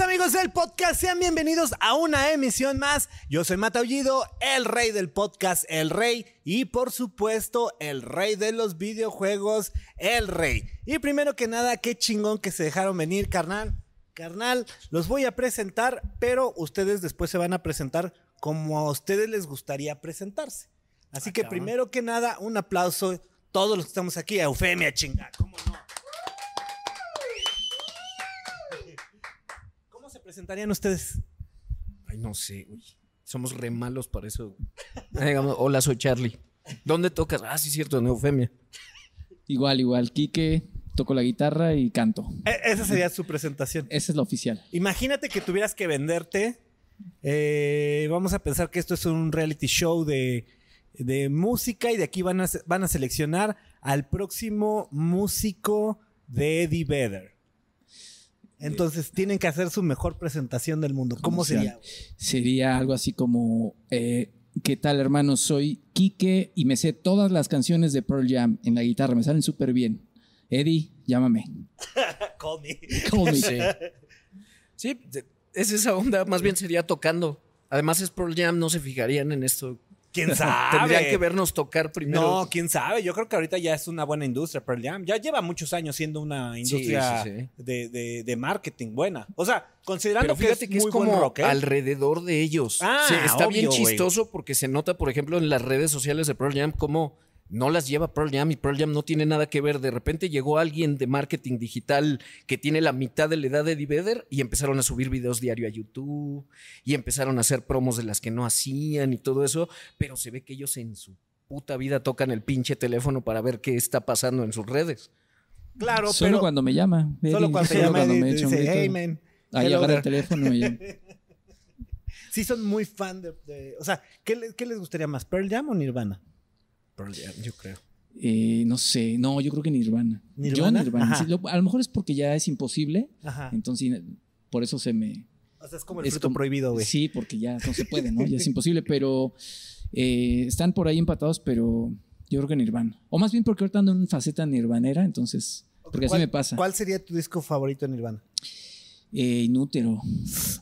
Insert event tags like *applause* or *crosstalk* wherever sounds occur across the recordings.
amigos del podcast, sean bienvenidos a una emisión más. Yo soy Mataullido, el rey del podcast, el rey y por supuesto el rey de los videojuegos, el rey. Y primero que nada, qué chingón que se dejaron venir, carnal. Carnal, los voy a presentar, pero ustedes después se van a presentar como a ustedes les gustaría presentarse. Así que primero que nada, un aplauso todos los que estamos aquí, a Eufemia, chingada, ¿cómo no? ¿Cómo se presentarían ustedes? Ay, no sé, güey. Somos re malos para eso. Ah, digamos, Hola, soy Charlie. ¿Dónde tocas? Ah, sí, cierto, en Eufemia. Igual, igual. Quique, toco la guitarra y canto. E- esa sería su presentación. Esa es la oficial. Imagínate que tuvieras que venderte. eh, vamos a pensar que esto es un reality show de, de música y de aquí van a, van a seleccionar al próximo músico de Eddie Vedder. Entonces tienen que hacer su mejor presentación del mundo. ¿Cómo sería? Sería algo así como, eh, ¿qué tal hermano? Soy Quique y me sé todas las canciones de Pearl Jam en la guitarra, me salen súper bien. Eddie, llámame. *laughs* Call me. Call me. Sí. Sí, es esa onda. Más bien sería tocando. Además, es Pearl Jam, no se fijarían en esto. ¿Quién sabe? *laughs* Tendrían que vernos tocar primero. No, quién sabe. Yo creo que ahorita ya es una buena industria, Pearl Jam. Ya lleva muchos años siendo una industria sí, sí. De, de- de marketing buena. O sea, considerando Pero fíjate que que es, es, muy buen como rock, ¿eh? alrededor de ellos. Ah, Sí, está bien obvio, chistoso porque se nota, por ejemplo, en las redes sociales de Pearl Jam cómo no las lleva Pearl Jam y Pearl Jam no tiene nada que ver. De repente llegó alguien de marketing digital que tiene la mitad de la edad de Eddie Vedder y empezaron a subir videos diario a YouTube y empezaron a hacer promos de las que no hacían y todo eso, pero se ve que ellos en su puta vida tocan el pinche teléfono para ver qué está pasando en sus redes. Claro, Solo pero cuando me llama. solo cuando solo llama cuando y me te echa un dice, hey, man. Ahí agarra el there". teléfono y *laughs* Sí son muy fan de... de- o sea, ¿qué, le- qué les gustaría más, Pearl Jam o Nirvana? Pearl Jam, yo creo. eh, no sé, no, yo creo que Nirvana. ¿Nirvana? Yo Nirvana. Ajá. sí, lo- a lo mejor es porque ya es imposible, Ajá. entonces por eso se me, O sea, es como el Es fruto como- prohibido, güey. Sí, porque ya no se puede, ¿no? Ya es *laughs* imposible, pero eh, están por ahí empatados, pero yo creo que Nirvana. O más bien porque ahorita ando en faceta nirvanera, entonces, porque así ¿Cuál- me pasa. ¿Cuál sería tu disco favorito de Nirvana? Eh, Inútero.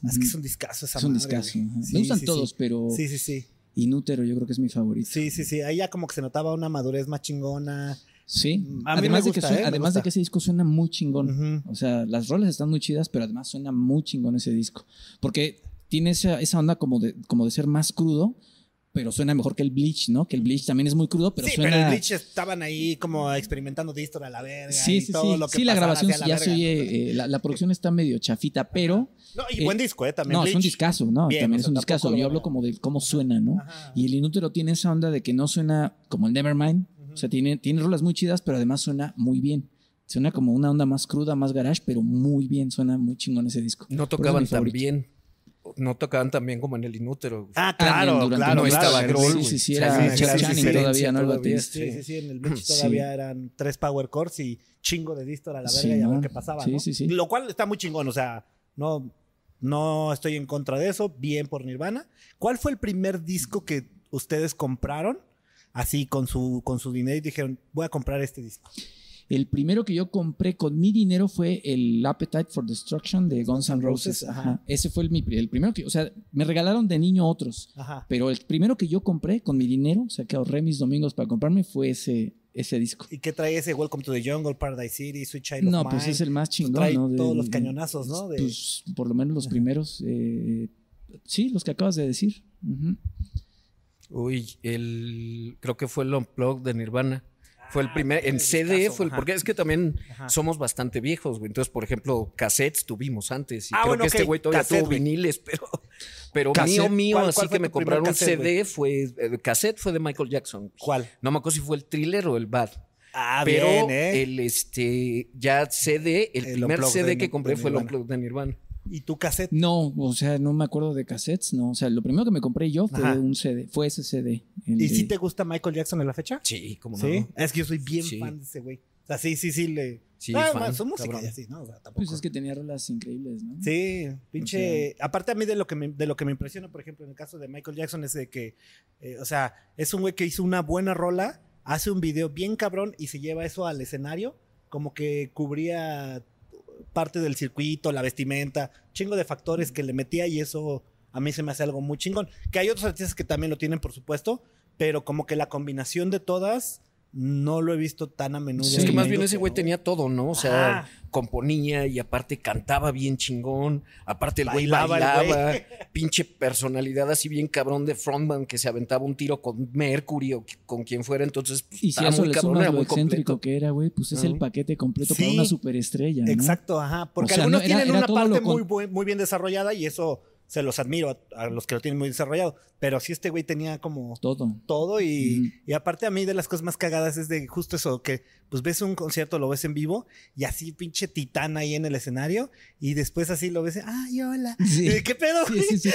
Es que es un discazo esa Es un madre, discazo. Sí, me gustan sí, todos, sí. pero Sí, sí, sí. Inútero yo creo que es mi favorito. Sí, sí, sí. Ahí ya como que se notaba una madurez más chingona. Sí. A mí además me de que ¿eh? Además de que ese disco suena muy chingón. O sea, las rolas están muy chidas, pero además suena muy chingón ese disco. Porque tiene esa, esa onda como de, como de ser más crudo, pero suena mejor que el Bleach, ¿no? Que el Bleach también es muy crudo, pero sí, suena... pero el Bleach estaban ahí como experimentando distor a la verga. Sí, y sí, todo sí. lo que Sí, la grabación la ya se verga. oye, eh, la, la producción está medio chafita, pero... No, y eh, buen disco, ¿eh? También no, es un discazo, ¿no? Bien, También o es un discazo. Yo hablo a- como de cómo suena, ¿no? Ajá. Y el Inútero tiene esa onda de que no suena como el Nevermind. O sea, tiene, tiene rolas muy chidas, pero además suena muy bien. Suena como una onda más cruda, más garage, pero muy bien. Suena muy chingón ese disco. No tocaban tan bien. No tocaban tan bien como en el inútero. Ah, Ah, claro, claro. no claro, estaba el Grohl, Sí, sí, sí, era Channing todavía, ¿no? El baterista. Sí, sí, sí. En el *laughs* Sí. todavía eran tres power chords y chingo de distor a la verga Sí, y a ver ¿no? qué pasaba, Sí, ¿no? sí, sí. Lo cual está muy chingón, o sea, no, no estoy en contra de eso, bien por Nirvana. ¿Cuál fue el primer disco que ustedes compraron? Así con su, con su dinero y dijeron, voy a comprar este disco. El primero que yo compré con mi dinero fue el Appetite for Destruction de Guns N' Roses. Roses, ajá. Ese fue el, mi- el primero que, o sea, me regalaron de niño otros. Ajá. Pero el primero que yo compré con mi dinero, o sea, que ahorré mis domingos para comprarme, fue ese, ese disco. ¿Y qué trae ese Welcome to the Jungle, Paradise City, Sweet Child No, of pues Mine? es el más chingón, trae ¿no? De- todos los cañonazos, ¿no? De- Pues por lo menos los primeros. eh, sí, los que acabas de decir. Uy, el creo que fue el Unplugged de Nirvana. Fue el Ah, primer, en CD fue el, ajá. porque es que también Ajá. somos bastante viejos, güey. Entonces, por ejemplo, cassettes tuvimos antes. Y Ah, creo bueno, que este güey todavía cassette, tuvo viniles, *laughs* pero, pero Cassette, mío, mío, ¿cuál- así cuál que me compraron un CD fue, el cassette fue de Michael Jackson. ¿Cuál? No me acuerdo si fue el thriller o el bad. Ah, pero bien, ¿eh? el este ya CD, el, El primer CD que compré fue el. Unplugged de Nirvana. ¿Y tu cassette? No, o sea, no me acuerdo de cassettes, no. O sea, lo primero que me compré yo fue Ajá. un CD, fue ese CD. ¿Y de- si te gusta Michael Jackson en la fecha? Sí, como Sí. no. Es que yo soy bien Sí. fan de ese güey. O sea, sí, sí, sí. Le... Sí, Ah, fan, su música cabrón. y así, ¿no? O sea, tampoco. Pues es que tenía rolas increíbles, ¿no? Sí, pinche. Aparte a mí de lo que me, de lo que me impresiona, por ejemplo, en el caso de Michael Jackson, es de que, eh, o sea, es un güey que hizo una buena rola, hace un video bien cabrón y se lleva eso al escenario, como que cubría parte del circuito, la vestimenta, chingo de factores que le metía y eso a mí se me hace algo muy chingón. Que hay otros artistas que también lo tienen, por supuesto, pero como que la combinación de todas no lo he visto tan a menudo. Es que más bien ese güey no. tenía todo, ¿no? O sea, componía y aparte cantaba bien chingón. Aparte el güey Bailaba el güey. *laughs* Pinche personalidad así bien cabrón de frontman que se aventaba un tiro con Mercury o con quien fuera. Entonces, pues, Y si eso muy le cabrón, era lo muy excéntrico completo. que era, güey, pues es el Ujú. paquete completo para Sí. una superestrella. ¿no? Exacto, ajá. Porque O sea, algunos no, era- tienen era una parte muy, muy bien desarrollada y eso se los admiro a, a los que lo tienen muy desarrollado. Pero sí, este güey tenía como Todo. todo y, y aparte a mí de las cosas más cagadas es de justo eso, que pues ves un concierto, lo ves en vivo y así pinche titán ahí en el escenario y después así lo ves, ay, hola. *laughs* Sí. ¿De ¿Qué pedo? Sí, sí, sí.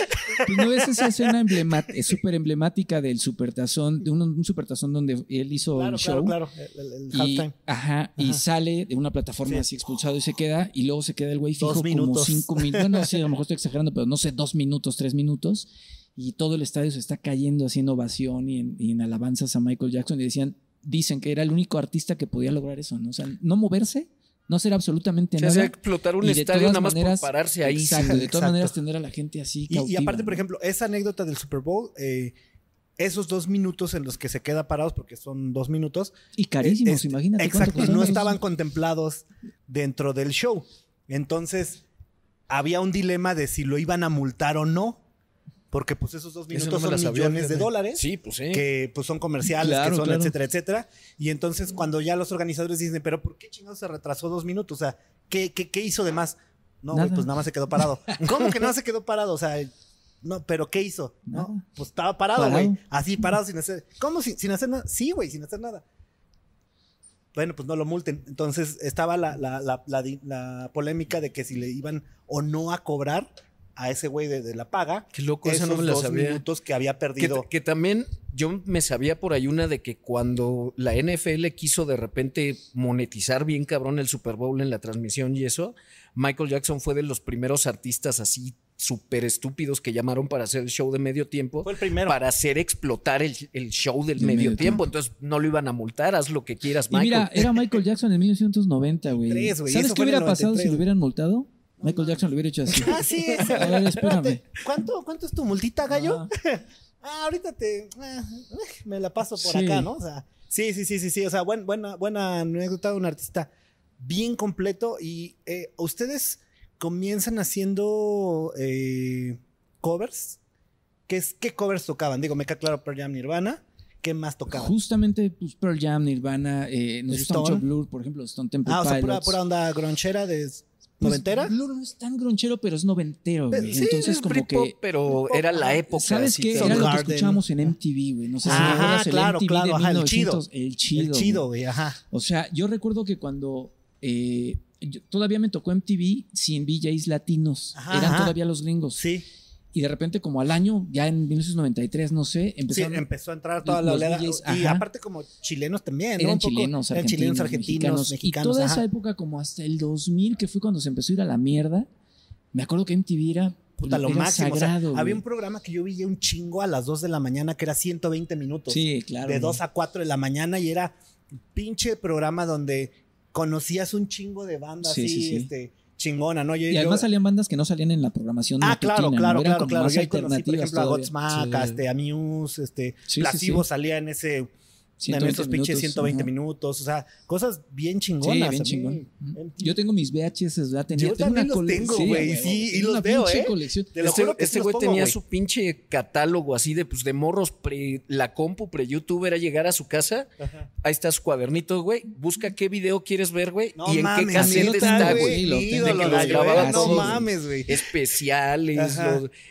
Pues no ves esa escena es súper emblemática del supertazón, de un, un supertazón donde él hizo Claro, el show. claro, claro. El, halftime. ajá, y sale de una plataforma Sí. así expulsado y se queda, y luego se queda el güey fijo Dos como cinco minutos. Bueno, sí, a lo mejor estoy exagerando, pero no sé, dos minutos, tres minutos, y todo el estadio se está cayendo haciendo ovación y en, y en alabanzas a Michael Jackson, y decían, dicen que era el único artista que podía lograr eso, ¿no? O sea, no moverse, no hacer absolutamente O sea, nada. hacía explotar un y de estadio todas nada más maneras- por pararse ahí. Exacto, de todas Exacto. maneras tener a la gente así Y, y cautiva, aparte, por ¿no? ejemplo, esa anécdota del Super Bowl, eh, esos dos minutos en los que se queda parados, porque son dos minutos, Y carísimos, Este, imagínate. Exacto, y no estaban contemplados dentro del show. Entonces, había un dilema de si lo iban a multar o no. Porque pues esos dos minutos no son sabía, millones de dólares. Sí, pues sí. Que pues son comerciales, Claro, que son, claro. etcétera, etcétera. Y entonces cuando ya los organizadores dicen, pero ¿por qué chingados se retrasó dos minutos? O sea, ¿qué, qué, qué hizo de más? No, güey, pues nada más se quedó parado. *laughs* ¿Cómo que nada más se quedó parado? O sea, no, pero ¿qué hizo? No, pues estaba parado, Parado. güey. Así parado sin hacer. ¿Cómo sin, sin hacer nada? Sí, güey, sin hacer nada. Bueno, pues no lo multen. Entonces estaba la, la, la, la polémica de que si le iban o no a cobrar a ese güey de, de la paga. Qué loco, esos no me dos sabía. minutos que había Que, perdido. que también yo me sabía por ahí una de que cuando la NFL quiso de repente monetizar bien cabrón el Super Bowl en la transmisión y eso, Michael Jackson fue de los primeros artistas así súper estúpidos que llamaron para hacer el show de medio tiempo. Fue el primero. Para hacer explotar el, el show del medio, medio tiempo. tiempo. Entonces no lo iban a multar, haz lo que quieras, Y Michael. mira, era Michael Jackson en 1990, güey. ¿Sabes qué hubiera pasado 93, si lo hubieran multado? Michael Jackson lo hubiera hecho así. Ah, sí, ese, A ver, espérame. ¿Cuánto, ¿Cuánto es tu multita, gallo? Ah, *laughs* Ah, ahorita te. ah, me la paso por Sí. acá, ¿no? O sea, sí, sí, sí, sí, sí. O sea, buen- buena, buena anécdota de un artista bien completo. Y eh, ustedes comienzan haciendo eh, covers. ¿Qué, es, ¿Qué covers tocaban? Digo, me queda claro Pearl Jam Nirvana. ¿Qué más tocaban? Justamente pues, Pearl Jam, Nirvana, eh, nos gusta mucho Blur, por ejemplo, Stone Temple ah, o sea, pura, pura onda gronchera de Pues, noventera. Blur no es tan gronchero, pero es noventero, güey. sí, Entonces, Es como que. pero era la época. ¿Sabes qué? Era lo que escuchábamos en MTV, güey. No sé si Ajá, el claro, MTV claro, de ajá, el chido. 1900, El chido. el güey. chido, güey, ajá. O sea, yo recuerdo que cuando eh, yo- todavía me tocó MTV sin VJs latinos. Ajá, Eran ajá. todavía los gringos. Sí, Y de repente, como al año, ya en 1993, no sé, sí, empezó a entrar toda la oleada. DJs, Y ajá. aparte, como chilenos también, ¿no? eran Un poco. chilenos, Eran argentinos, chilenos, argentinos, mexicanos. Y toda esa época, como hasta el 2000, que fue cuando se empezó a ir a la mierda, me acuerdo que MTV era, Puta, lo era máximo. o sea, sagrado. había un programa que yo veía un chingo a las 2 de la mañana que era 120 minutos. Sí, claro. de ¿no? 2 a 4 de la mañana y era un pinche programa donde conocías un chingo de bandas Sí, así, sí, sí. este, chingona, ¿no? Yo- Y yo- además salían bandas que no salían en la programación Ah, matutina, claro, ¿no? claro, Eran claro, como claro. más Yo ahí conocí, por ejemplo, a todavía. Godsmack, a Sí. este, a Muse, este, Sí, sí, Placebo sí. salía en ese, en 120 esos pinches minutos, 120 ajá. minutos, o sea, cosas bien Sí, chingonas. bien a mí, chingón. Yo tengo mis VHS, ¿verdad? Tenía, Yo tengo también una los tengo, sí, güey, sí, huevo, y los veo, ¿eh? colección. Te lo Este, juro que sí este güey pongo, tenía su pinche catálogo así de, pues, de morros pre la compu pre-YouTube era llegar a su casa. Ajá. Ahí está su cuadernito, güey. Busca qué video quieres ver, güey. No y en mames, qué cassette neta, está, güey. Sí. No mames, güey. Especiales,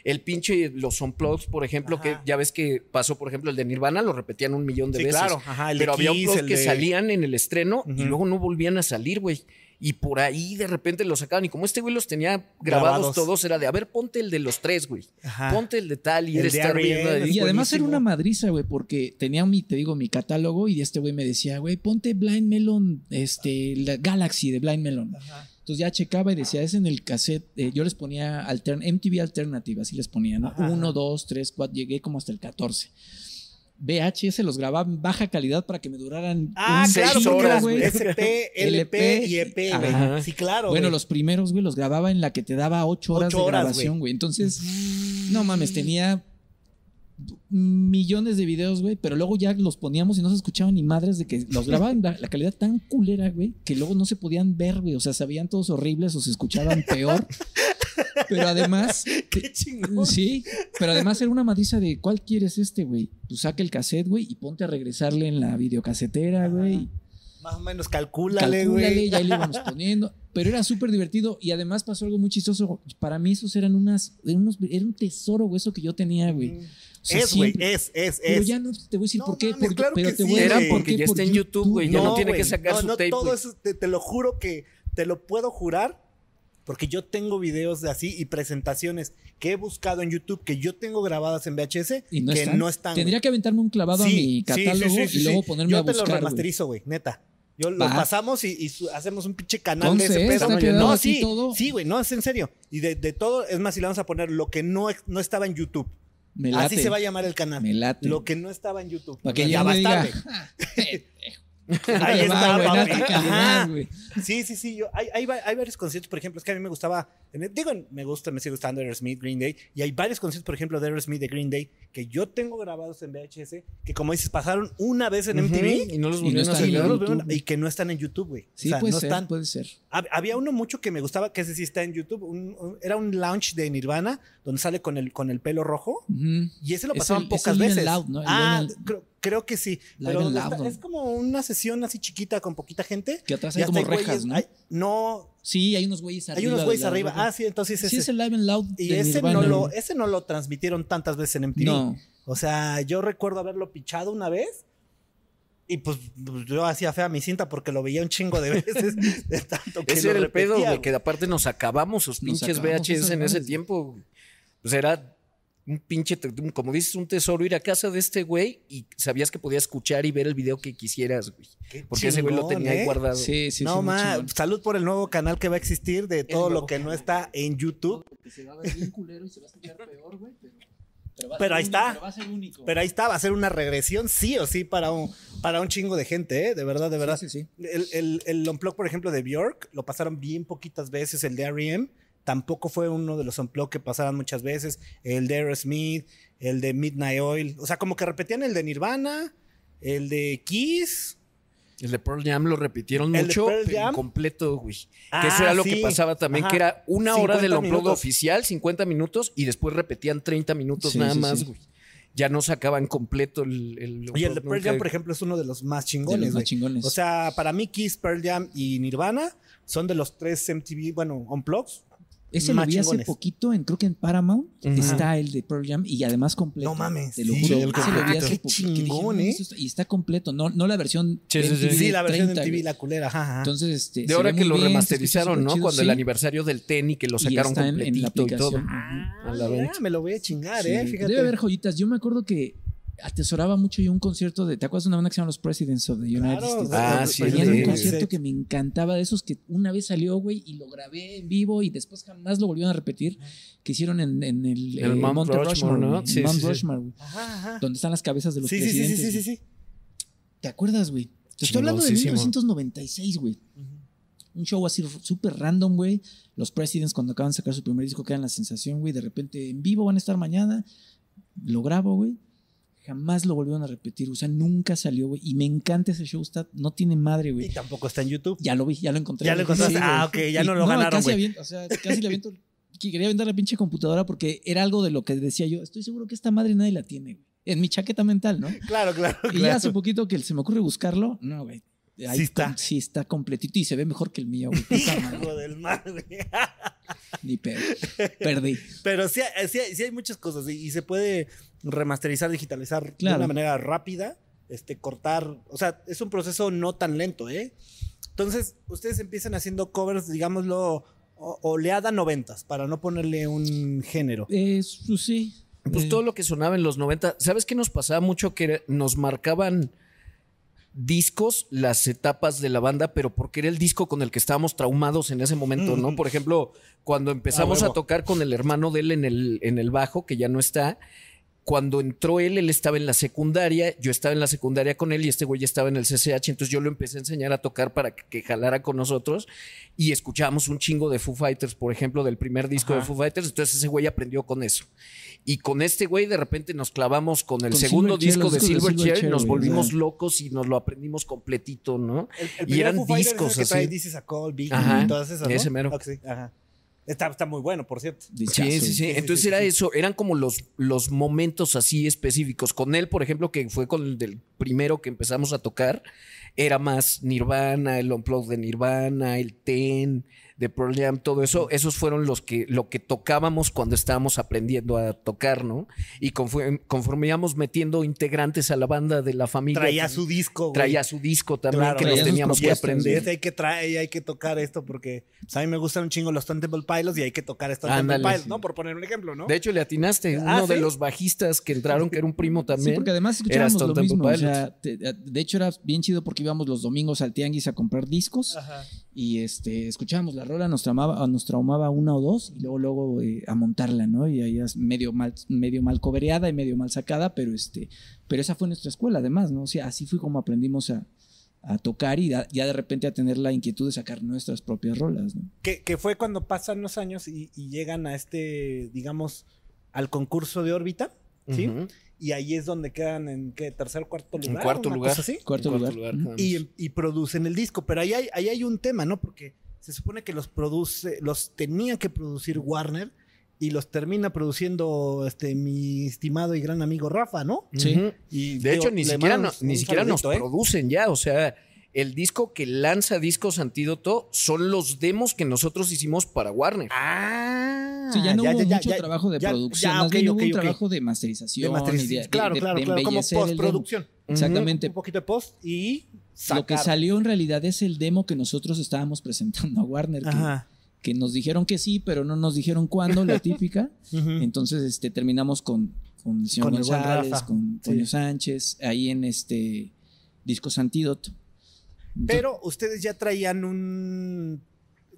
el pinche, los unplugs, por ejemplo, que ya ves que pasó, por ejemplo, el de Nirvana, lo repetían un millón de Sí, veces. Claro, ajá, el de Pero había Kiss, que de- salían en el estreno y luego no volvían a salir, güey. Y por ahí de repente los sacaban. Y como este güey los tenía grabados, Grabados. todos, era de, a ver, ponte el de los tres, güey. Ajá. Ponte el de tal y El eres de estar viendo. Y además era una madriza, güey, porque tenía mi, te digo, mi catálogo y este güey me decía, güey, ponte Blind Melon, este, la Galaxy de Blind Melon. Entonces ya checaba y decía, es en el cassette, eh, yo les ponía altern- MTV Alternative, así les ponía, ¿no? Ajá, Uno, ajá. dos, tres, cuatro, llegué como hasta el 14. VHS los grababa en baja calidad para que me duraran Ah, un claro, porque eran güey. SP, LP *laughs* y EP, güey. Sí, claro. Bueno, los primeros, güey, los grababa en la que te daba ocho horas Ocho de horas, grabación, güey. Entonces, no mames, tenía millones de videos, güey, pero luego ya los poníamos y no se escuchaban ni madres de que los grababan la, *laughs* la calidad tan culera, güey, que luego no se podían ver, güey. O sea, se veían todos horribles o se escuchaban peor. *laughs* Pero además, *laughs* Qué chingón. sí, pero además era una madriza de ¿cuál quieres este, güey? Tú saca el cassette, güey, y ponte a regresarle en la videocasetera, güey. Más o menos calcúlale, Calcúlale, güey. y ahí le íbamos poniendo. Pero era súper divertido y además pasó algo muy chistoso. Para mí esos eran unas, eran unos, era un tesoro, güey, eso que yo tenía, güey. O sea, Es, güey, es, es, Pero ya no te voy a decir No por qué, mames, porque- claro pero que te sí, voy a Era decir por porque ya está en YouTube, güey. Ya no, tiene güey, que sacar no, su no, tape. todo güey. eso, te, te lo juro que te lo puedo jurar. Porque yo tengo videos de así y presentaciones que he buscado en YouTube que yo tengo grabadas en VHS Y no que están. no están. Tendría que aventarme un clavado Sí, a mi catálogo sí, sí, y luego ponerme yo a te lo buscar. güey. remasterizo, güey, neta. Yo lo Va. pasamos y, hacemos un pinche canal de ese pedo. No, sí, todo. sí, güey, no, es en serio. Y de, de todo, es más, si le vamos a poner lo que no, no estaba en YouTube. Me Así se va a llamar el canal. Me late. Lo que no estaba en YouTube. Para que ya va diga. güey. *laughs* Ahí está, papi. Ajá. güey. Sí, sí, sí. Yo, hay, hay, va- hay varios conciertos, por ejemplo, es que a mí me gustaba. digo, me gusta, me sigue gustando Aerosmith, Green Day. Y hay varios conciertos, por ejemplo, de Aerosmith, de Green Day, que yo tengo grabados en VHS, que como dices, pasaron una vez en MTV Y no los no volvieron no y que no están en YouTube, güey. Sí, o sea, puede no ser, están. puede ser. Hab- Había uno mucho que me gustaba, que ese sí está en YouTube. un- un- era un launch de Nirvana, donde sale con el, con el pelo rojo. Y ese lo Es pasaban es pocas el veces. Loud, ¿no? El ah, creo, creo que sí. Live Pero and donde Loud, está- es como una sesión así chiquita con poquita gente. Que atrás hay como hay güeyes- rejas, ¿no? hay- no, Sí, hay unos güeyes arriba. hay unos güeyes arriba. Ah, sí, entonces Sí, ese. es el Live and Loud. y de ese Nirvana, no, lo, ese no lo transmitieron tantas veces en MTV. No. O sea, yo recuerdo haberlo pichado una vez. Y pues, pues, yo hacía fea mi cinta porque lo veía un chingo de veces. *laughs* de tanto que Ese lo era el pedo, güey, que aparte nos acabamos sus pinches acabamos VHS en ese tiempo. Pues era un pinche, como dices, un tesoro ir a casa de este güey y sabías que podías escuchar y ver el video que quisieras, güey. Qué Porque ese güey lo tenía ahí ¿eh? guardado. Sí, sí, no, sí. ma, salud por el nuevo canal que va a existir de todo lo que no está en YouTube. Se va a ver bien culero y se va a escuchar peor, güey. Pero, ahí único, está. Pero va a ser único. Pero ahí está, va a ser una regresión sí o sí para un, para un chingo de gente, ¿eh? De verdad, de verdad. Sí, sí, sí. El, el, el Unplug, por ejemplo, de Bjork, lo pasaron bien poquitas veces. El de R.E.M. tampoco fue uno de los Unplug que pasaran muchas veces. El de Aerosmith, el de Midnight Oil. O sea, como que repetían el de Nirvana, el de Kiss. El de Pearl Jam lo repitieron ¿El de mucho, Pearl Jam? completo, güey. Ah, que eso era lo sí. que pasaba también, Ajá. que era una hora 50 del unplug minutos. oficial, 50 minutos, y después repetían 30 minutos Sí, nada sí, más, sí. güey. Ya no sacaban completo el... el Y el de unplugged Pearl nunca. Jam, por ejemplo, es uno de los más De chingones. los más güey. chingones. O sea, para mí Kiss, Pearl Jam y Nirvana son de los tres MTV, bueno, Unplugs. Ese lo vi hace poquito en, creo que en Paramount. Está el de Pearl Jam y además completo. No mames, Te lo sí, juro. el Ese lo vi completo. hace Qué dije, chingón, ¿eh? Y está completo. No, no la versión. Sí, sí, sí. Sí, la versión 30, de güey. la culera, ajá, ajá. Entonces, este. De ahora que lo bien, remasterizaron, ¿no? chido, Cuando el sí. aniversario del TENI que lo Y sacaron está en- en la completito y todo. aplicación. Ah, a la venta. me lo voy a chingar, Sí, eh, fíjate. Debe haber joyitas. Yo me acuerdo que atesoraba mucho yo un concierto de. ¿Te acuerdas de una banda que se llama Los Presidents of the United Claro, States? Ah, sí, un sí, sí. concierto que me encantaba de esos que una vez salió, güey, y lo grabé en vivo y después jamás lo volvieron a repetir. Que hicieron en, en el, El eh, Mount Monte Rushmore, ¿no? en Sí, Mount sí, sí. Rushmore, güey, Ajá, ajá. donde están las cabezas de los Sí, sí, sí, sí, presidentes. sí, sí, sí. ¿Te acuerdas, güey? Te estoy hablando de Chingoncísimo. 1996, güey. Un show así súper random, güey. Los Presidents cuando acaban de sacar su primer disco quedan la sensación, güey. De repente en vivo van a estar mañana. Lo grabo, güey. Jamás lo volvieron a repetir. O sea, nunca salió, güey. Y me encanta ese show. Está, no tiene madre, Y güey. tampoén está en YouTube. Ya lo vi, ya lo encontré. Ya lo encontraste. Ah, güey. ok, ya Y- no lo ganaron, Casi, aviento, o sea, casi le aviento. *laughs* que Quería aventar la pinche computadora porque era algo de lo que decía yo. Estoy seguro que esta madre nadie la tiene, güey. En mi chaqueta mental, ¿no? Claro, claro, Y ya claro. hace poquito que se me ocurre buscarlo. No, güey. Ahí Sí está. Sí está completito y se ve mejor que el mío, güey. *laughs* Madre. Hijo del güey. Ni pedo. Perdí. *laughs* Pero sí, sí, sí hay muchas cosas y, y se puede remasterizar, digitalizar de una manera rápida, este, cortar, o sea, es un proceso no tan lento, ¿eh? Entonces, ustedes empiezan haciendo covers, digámoslo, oleada noventas, para no ponerle un género. Eh, pues sí. Pues Eh, todo lo que sonaba en los 90. ¿Sabes qué nos pasaba mucho? Que nos marcaban discos las etapas de la banda, pero porque era el disco con el que estábamos traumados en ese momento, ¿no? Por ejemplo, cuando empezamos Ah, a huevo. tocar con el hermano de él en el, en el bajo, que ya no está, cuando entró él, él estaba en la secundaria, yo estaba en la secundaria con él y este güey ya estaba en el CCH, entonces yo lo empecé a enseñar a tocar para que, que jalara con nosotros y escuchábamos un chingo de Foo Fighters, por ejemplo, del primer disco de Ajá. Foo Fighters, entonces ese güey aprendió con eso. Y con este güey de repente nos clavamos con el Con segundo Silverchair, disco los de discos de Silverchair, Silverchair, nos volvimos ajá. locos y nos lo aprendimos completito, ¿no? El, el Y eran Foo Fighters es discos que así. Is a Call, Big Ajá, y todas esas, ¿no? ese mero. Ok, sí, ajá. Está, está muy bueno, por cierto. Sí, sí, sí. sí, Entonces era eso, eran como los, los momentos así específicos. Con él, por ejemplo, que fue con el del primero que empezamos a tocar, era más Nirvana, el Unplugged de Nirvana, el Ten de Pearl Jam, todo eso. Esos fueron los que, lo que tocábamos cuando estábamos aprendiendo a tocar, ¿no? Y conforme, conforme íbamos metiendo integrantes a la banda de la familia. Traía pues, su disco, güey. traía su disco también Claro, que sus teníamos que aprender. Este hay que traer y hay que tocar esto porque pues, a mí me gustan un chingo los Temple Pilots y hay que tocar estos Temple Pilots, sí. ¿no? Por poner un ejemplo, ¿no? De hecho, le atinaste. Ah, Uno de ¿sí? los bajistas que entraron, que era un primo también. Sí, porque además escuchábamos lo Temple mismo. O sea, te- de hecho era bien chido porque íbamos los domingos al tianguis a comprar discos Ajá. Y este escuchábamos la rola, nos traumaba, nos traumaba una o dos y luego luego eh, a montarla, ¿no? Y ahí es medio mal, medio mal cobereada y medio mal sacada, pero este, pero esa fue nuestra escuela además, ¿no? O sea, así fue como aprendimos a, a tocar y da- ya de repente a tener la inquietud de sacar nuestras propias rolas, ¿no? Que, que fue cuando pasan los años y, y llegan a este, digamos, al concurso de órbita, ¿sí? Y ahí es donde quedan en ¿qué? tercer, cuarto En lugar. cuarto una lugar. así. Cuarto, En lugar. quedamos. y, y producen el disco. Pero ahí hay, ahí hay un tema, ¿no? Porque se supone que los produce, los tenía que producir Warner y los termina produciendo este mi estimado y gran amigo Rafa, ¿no? Sí. Y De digo, hecho, ni siquiera, no- ni siquiera nos ¿eh? producen ya. O sea, el disco que lanza Discos Antídoto son los demos que nosotros hicimos para Warner. Ah, Sí, ya no hubo ya, mucho ya, trabajo de ya, producción, ya, más ok, bien ok, hubo un trabajo de masterización. De masteriz- y de- claro, de- claro, de claro, como postproducción. Exactamente. Un poquito de post y Lo que sacar. salió en realidad es el demo que nosotros estábamos presentando a Warner, que, Ajá. que nos dijeron que sí, pero no nos dijeron cuándo, la *laughs* típica. Entonces este, terminamos con, con el señor Con González, con Sí. Toño Sánchez, ahí en este Discos Antídoto. Pero ustedes ya traían un.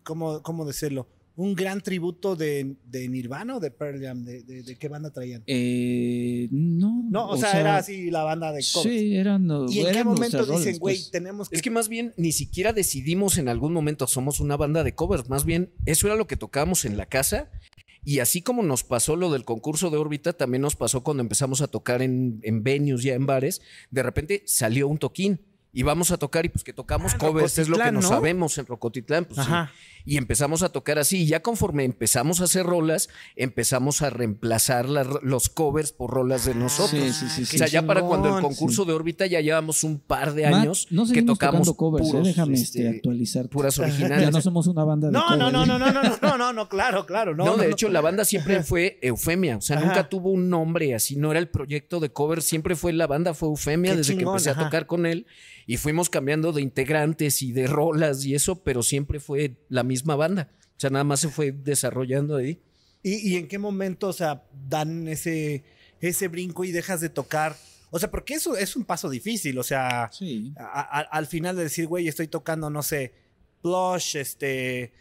¿Cómo, cómo decirlo? Un gran tributo de, de Nirvana o de Pearl Jam. ¿De, de, de qué banda traían? eh, no. No, o, sea, era así la banda de covers. Sí, eran, no- ¿Y en qué momento dicen, güey, pues. tenemos que. Es que más bien ni siquiera decidimos en algún momento somos una banda de covers, más bien eso era lo que tocábamos en la casa y así como nos pasó lo del concurso de órbita, también nos pasó cuando empezamos a tocar en, en venues ya en bares, de repente salió un toquín y vamos a tocar y pues que tocamos Ah, covers, es lo que ¿no? sabemos en Rocotitlán, pues sí. Y empezamos a tocar así. Y ya conforme empezamos a hacer rolas, empezamos a reemplazar los covers por rolas de nosotros. Sí, sí, sí, o sea, ya para cuando el concurso de órbita ya llevamos un par de Matt, años no que tocamos covers, eh, puros, déjame este, este, actualizar. puras *laughs* Ya originales. no somos una banda de No, no, covers. no, no, no, no, no, no, no, no, claro, claro. No, No, no, de no. hecho, la banda siempre fue Eufemia. O sea, Ajá. nunca tuvo un nombre así. No era el proyecto de cover. Siempre fue la banda, fue Eufemia Qué desde que empecé ajá. a tocar con él. Y fuimos cambiando de integrantes y de rolas y eso, pero siempre fue la misma banda. O sea, nada más se fue desarrollando ahí. ¿Y, y en qué momento, o sea, dan ese, ese brinco y dejas de tocar? O sea, porque eso es un paso difícil. O sea, Sí. a- a- al final de decir, güey, estoy tocando, no sé, Plush, este.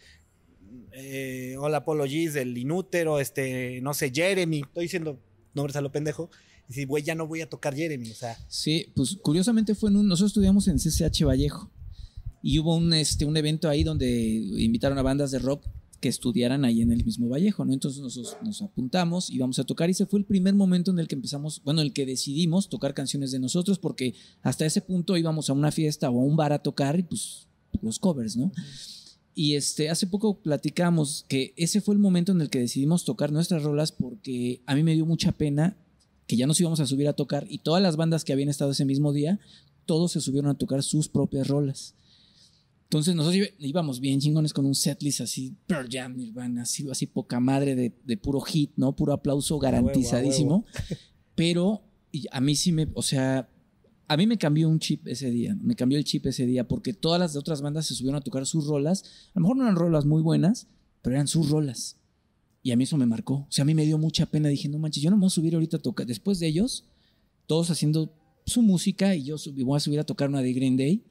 Eh, Hola Apologies del Inútero, este, no sé, Jeremy. Estoy diciendo nombres a lo pendejo. Y decir, güey, ya no voy a tocar Jeremy. O sea, Sí, pues curiosamente fue en un. Nosotros estudiamos en CCH Vallejo y hubo un, este, un evento ahí donde invitaron a bandas de rock que estudiaran ahí en el mismo Vallejo, ¿no? Entonces nosotros nos apuntamos y vamos a tocar y ese fue el primer momento en el que empezamos, bueno, en el que decidimos tocar canciones de nosotros porque hasta ese punto íbamos a una fiesta o a un bar a tocar y pues los covers, ¿no? Y este, hace poco platicamos que ese fue el momento en el que decidimos tocar nuestras rolas porque a mí me dio mucha pena que ya nos íbamos a subir a tocar y todas las bandas que habían estado ese mismo día, todos se subieron a tocar sus propias rolas. Entonces nosotros íbamos bien chingones con un setlist así, Pearl Jam, Nirvana, así, así poca madre de, de puro hit, ¿no? Puro aplauso garantizadísimo. *laughs* Pero y a mí sí me, o sea, a mí me cambió un chip ese día, me cambió el chip ese día porque todas las otras bandas se subieron a tocar sus rolas. A lo mejor no eran rolas muy buenas, pero eran sus rolas. Y a mí eso me marcó. O sea, a mí me dio mucha pena. Dije, no manches, yo no me voy a subir ahorita a tocar. Después de ellos, todos haciendo su música y yo sub- voy a subir a tocar una de Green Day.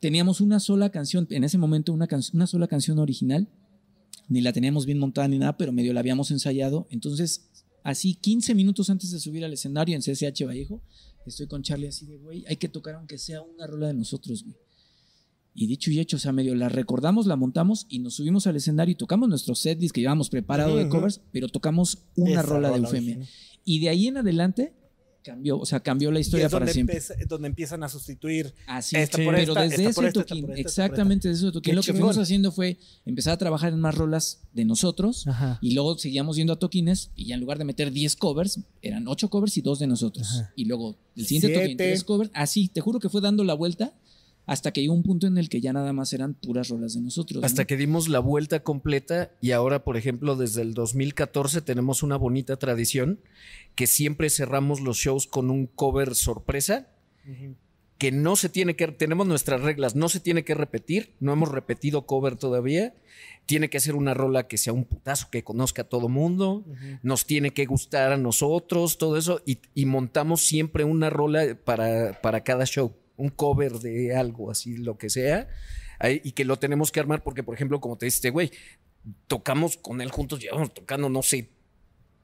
Teníamos una sola canción, en ese momento una, can- una sola canción original. Ni la teníamos bien montada ni nada, pero medio la habíamos ensayado. Entonces, así 15 minutos antes de subir al escenario en CSH Vallejo, estoy con Charlie así de, güey, hay que tocar aunque sea una rola de nosotros, güey. Y dicho y hecho, o sea, medio la recordamos, la montamos y nos subimos al escenario y tocamos nuestro setlist que llevábamos preparado de covers, pero tocamos una Esa rola de Eufemia. original. Y de ahí en adelante cambió, o sea, cambió la Y historia es para donde, siempre. empieza- donde empiezan a sustituir. Así, Esta sí. por pero esta, desde esta ese toquín, esta, por exactamente desde ese toquín, Qué lo que fuimos haciendo fue empezar a trabajar en más rolas de nosotros Ajá. y luego seguíamos yendo a toquines y ya en lugar de meter 10 covers, eran 8 covers y 2 de nosotros. Ajá. Y luego el siguiente toquín, Siete. 3 covers. Así, te juro que fue dando la vuelta hasta que llegó un punto en el que ya nada más eran puras rolas de nosotros. Hasta ¿no? que dimos la vuelta completa y ahora, por ejemplo, desde el 2014 tenemos una bonita tradición que siempre cerramos los shows con un cover sorpresa que no se tiene que, tenemos nuestras reglas, no se tiene que repetir, no hemos repetido cover todavía, tiene que ser una rola que sea un putazo, que conozca a todo mundo, nos tiene que gustar a nosotros, todo eso, y, y montamos siempre una rola para, para cada show, un cover de algo, así lo que sea, y que lo tenemos que armar porque, por ejemplo, como te dice este güey, tocamos con él juntos, llevamos tocando, no sé,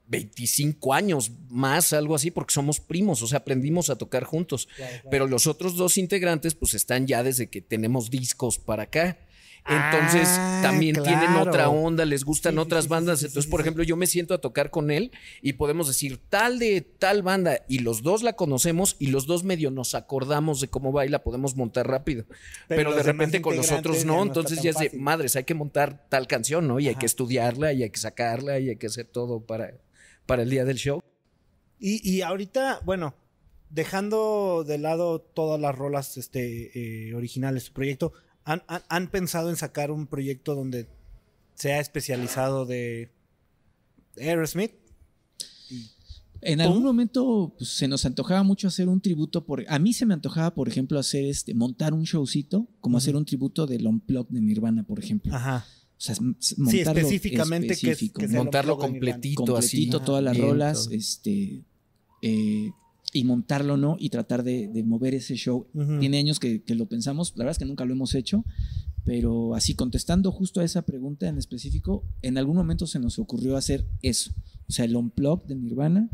25 años más, algo así, porque somos primos, o sea, aprendimos a tocar juntos. Pero los otros dos integrantes, pues están ya desde que tenemos discos para acá. Entonces Ah, también tienen otra onda, les gustan Sí, otras sí, bandas. sí, Entonces, por ejemplo, yo me siento a tocar con él y podemos decir tal de tal banda y los dos la conocemos y los dos medio nos acordamos de cómo va y la podemos montar rápido. Pero, de repente con los otros no, entonces ya es de madres, hay que montar tal canción, ¿no? Y hay que estudiarla y hay que sacarla y hay que hacer todo para, para el día del show. Y, y ahorita, bueno, dejando de lado todas las rolas este, eh, originales de su proyecto, ¿han, han, han pensado en sacar un proyecto donde sea especializado de Aerosmith? En ¿Pum? algún momento pues, se nos antojaba mucho hacer un tributo. Por, a mí se me antojaba, por ejemplo, hacer este, montar un showcito, como hacer un tributo del Unplugged de Nirvana, por ejemplo. Ajá. O sea, m- s- montarlo específicamente que Montarlo completito, así. completito Ajá, todas las bien, rolas, todo. este eh, y montarlo, ¿no? Y tratar de, de mover ese show. Tiene años que, que lo pensamos, la verdad es que nunca lo hemos hecho, pero así contestando justo a esa pregunta en específico, en algún momento se nos ocurrió hacer eso, o sea, el unplug de Nirvana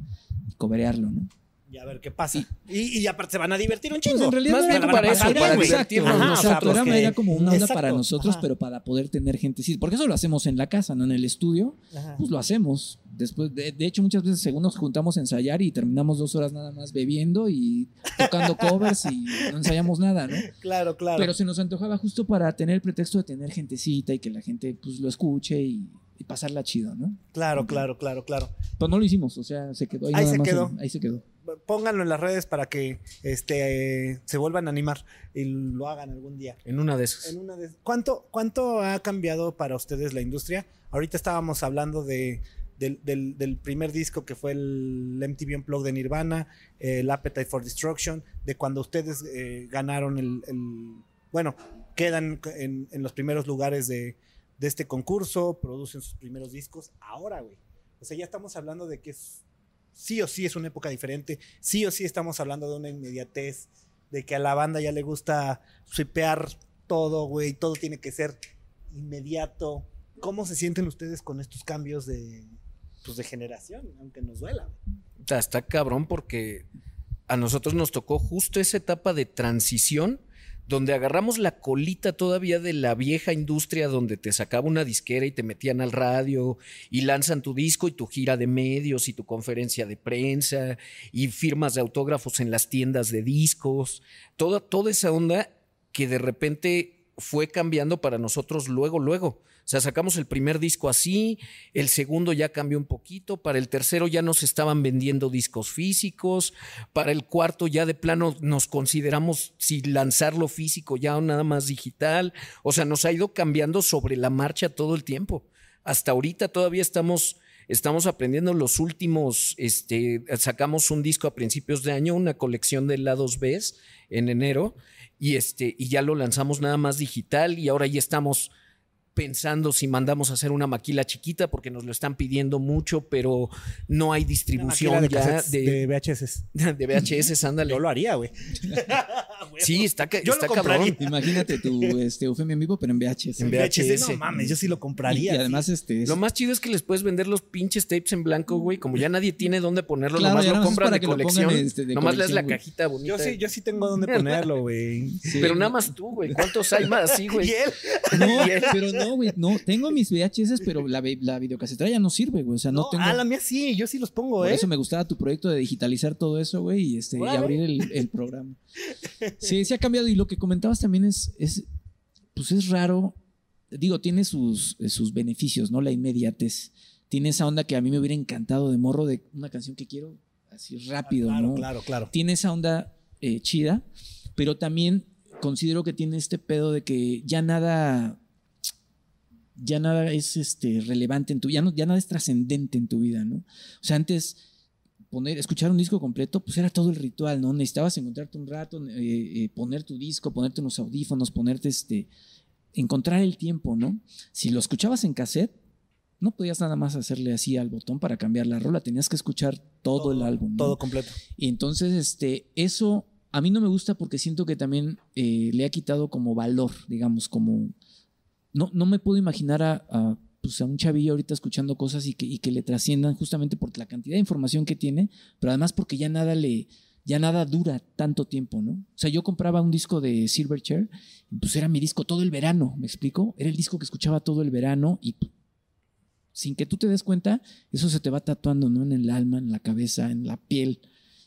y coberearlo, ¿no? Y a ver qué pasa. Y, y aparte se van a divertir un Pues chingo. en realidad Más era bien como para eso, bien, para divertirnos Ajá, nosotros, O sea, programa porque- era como una onda para nosotros, ajá. pero para poder tener gente. Sí, porque eso lo hacemos en la casa, no en el estudio. Ajá. Pues lo hacemos. Después, de, de hecho, muchas veces según nos juntamos a ensayar y terminamos dos horas nada más bebiendo y tocando covers y no ensayamos nada, ¿no? Claro, claro. Pero se nos antojaba justo para tener el pretexto de tener gentecita y que la gente pues lo escuche y, y pasarla chido, ¿no? claro, claro, claro, claro. Pero no lo hicimos, o sea, se quedó ahí. Ahí nada se más quedó. en- ahí se quedó. Pónganlo en las redes para que este, eh, se vuelvan a animar y lo hagan algún día. En una de esas. En una de- ¿Cuánto, ¿Cuánto ha cambiado para ustedes la industria? Ahorita estábamos hablando de, del, del- del primer disco que fue el MTV Unplugged de Nirvana, eh, el Appetite for Destruction, de cuando ustedes eh, ganaron el, el- Bueno, quedan en, en los primeros lugares de, de este concurso, producen sus primeros discos. Ahora, güey. O sea, ya estamos hablando de que es, sí o sí es una época diferente, sí o sí estamos hablando de una inmediatez, de que a la banda ya le gusta swipear todo, güey, todo tiene que ser inmediato. ¿Cómo se sienten ustedes con estos cambios de, pues, de generación, aunque nos duela? Está, está cabrón porque a nosotros nos tocó justo esa etapa de transición donde agarramos la colita todavía de la vieja industria donde te sacaba una disquera y te metían al radio y lanzan tu disco y tu gira de medios y tu conferencia de prensa y firmas de autógrafos en las tiendas de discos, toda, toda esa onda que de repente fue cambiando para nosotros luego, luego. O sea, sacamos el primer disco así, el segundo ya cambió un poquito, para el tercero ya nos estaban vendiendo discos físicos, para el cuarto ya de plano nos consideramos si lanzarlo físico ya o nada más digital. O sea, nos ha ido cambiando sobre la marcha todo el tiempo. Hasta ahorita todavía estamos, estamos aprendiendo los últimos, este, sacamos un disco a principios de año, una colección de lados B en enero, y, este, y ya lo lanzamos nada más digital y ahora ya estamos pensando si mandamos a hacer una maquila chiquita porque nos lo están pidiendo mucho, pero no hay distribución de ya de, de VHS. *laughs* de VHS, ándale. Yo lo haría, güey. *laughs* Sí, está, Yo lo está compraría. cabrón. Imagínate tu este, Eufemia en vivo, pero en VHS. En VHS. No mames, yo sí lo compraría. y además, este. es- Lo más chido es que les puedes vender los pinches tapes en blanco, güey. Como ya nadie tiene dónde ponerlo, Claro, nomás lo compran para de que lo pongan, colección. este, de nomás le das la cajita bonita. yo sí, yo sí tengo dónde *laughs* ponerlo, güey. sí. Pero nada más tú, güey. ¿Cuántos hay más así, güey? Y él, No, Y él- pero no, güey. No, tengo mis VHS, pero la, la videocasetera ya no sirve, güey. O sea, no, no, tengo. ah, la mía sí, yo sí los pongo, Por ¿eh? eso me gustaba tu proyecto de digitalizar todo eso, güey, y, este, y abrir el, el programa. Sí, se ha cambiado. Y lo que comentabas también es, es pues es raro. Digo, tiene sus, sus beneficios, ¿no? La inmediatez. Tiene esa onda que a mí me hubiera encantado de morro de una canción que quiero así rápido, claro, ¿no? claro, claro. Tiene esa onda eh, chida, pero también considero que tiene este pedo de que ya nada ya nada es este relevante en tu ya no ya nada es trascendente en tu vida, ¿no? O sea, antes poner escuchar un disco completo pues era todo el ritual, ¿no? Necesitabas encontrarte un rato, eh, eh, poner tu disco, ponerte unos audífonos, ponerte este encontrar el tiempo, ¿no? Si lo escuchabas en cassette no podías nada más hacerle así al botón para cambiar la rola, tenías que escuchar todo, el álbum. ¿no? Todo completo. Y entonces, este, eso a mí no me gusta porque siento que también eh, le ha quitado como valor, digamos, como... No, no me puedo imaginar a, a, pues, a un chavillo ahorita escuchando cosas y que, y que le trasciendan justamente por la cantidad de información que tiene, pero además porque ya nada le... Ya nada dura tanto tiempo, ¿no? O sea, yo compraba un disco de Silverchair, pues era mi disco todo el verano, ¿me explico? Era el disco que escuchaba todo el verano y pues, sin que tú te des cuenta, eso se te va tatuando, ¿no? En el alma, en la cabeza, en la piel.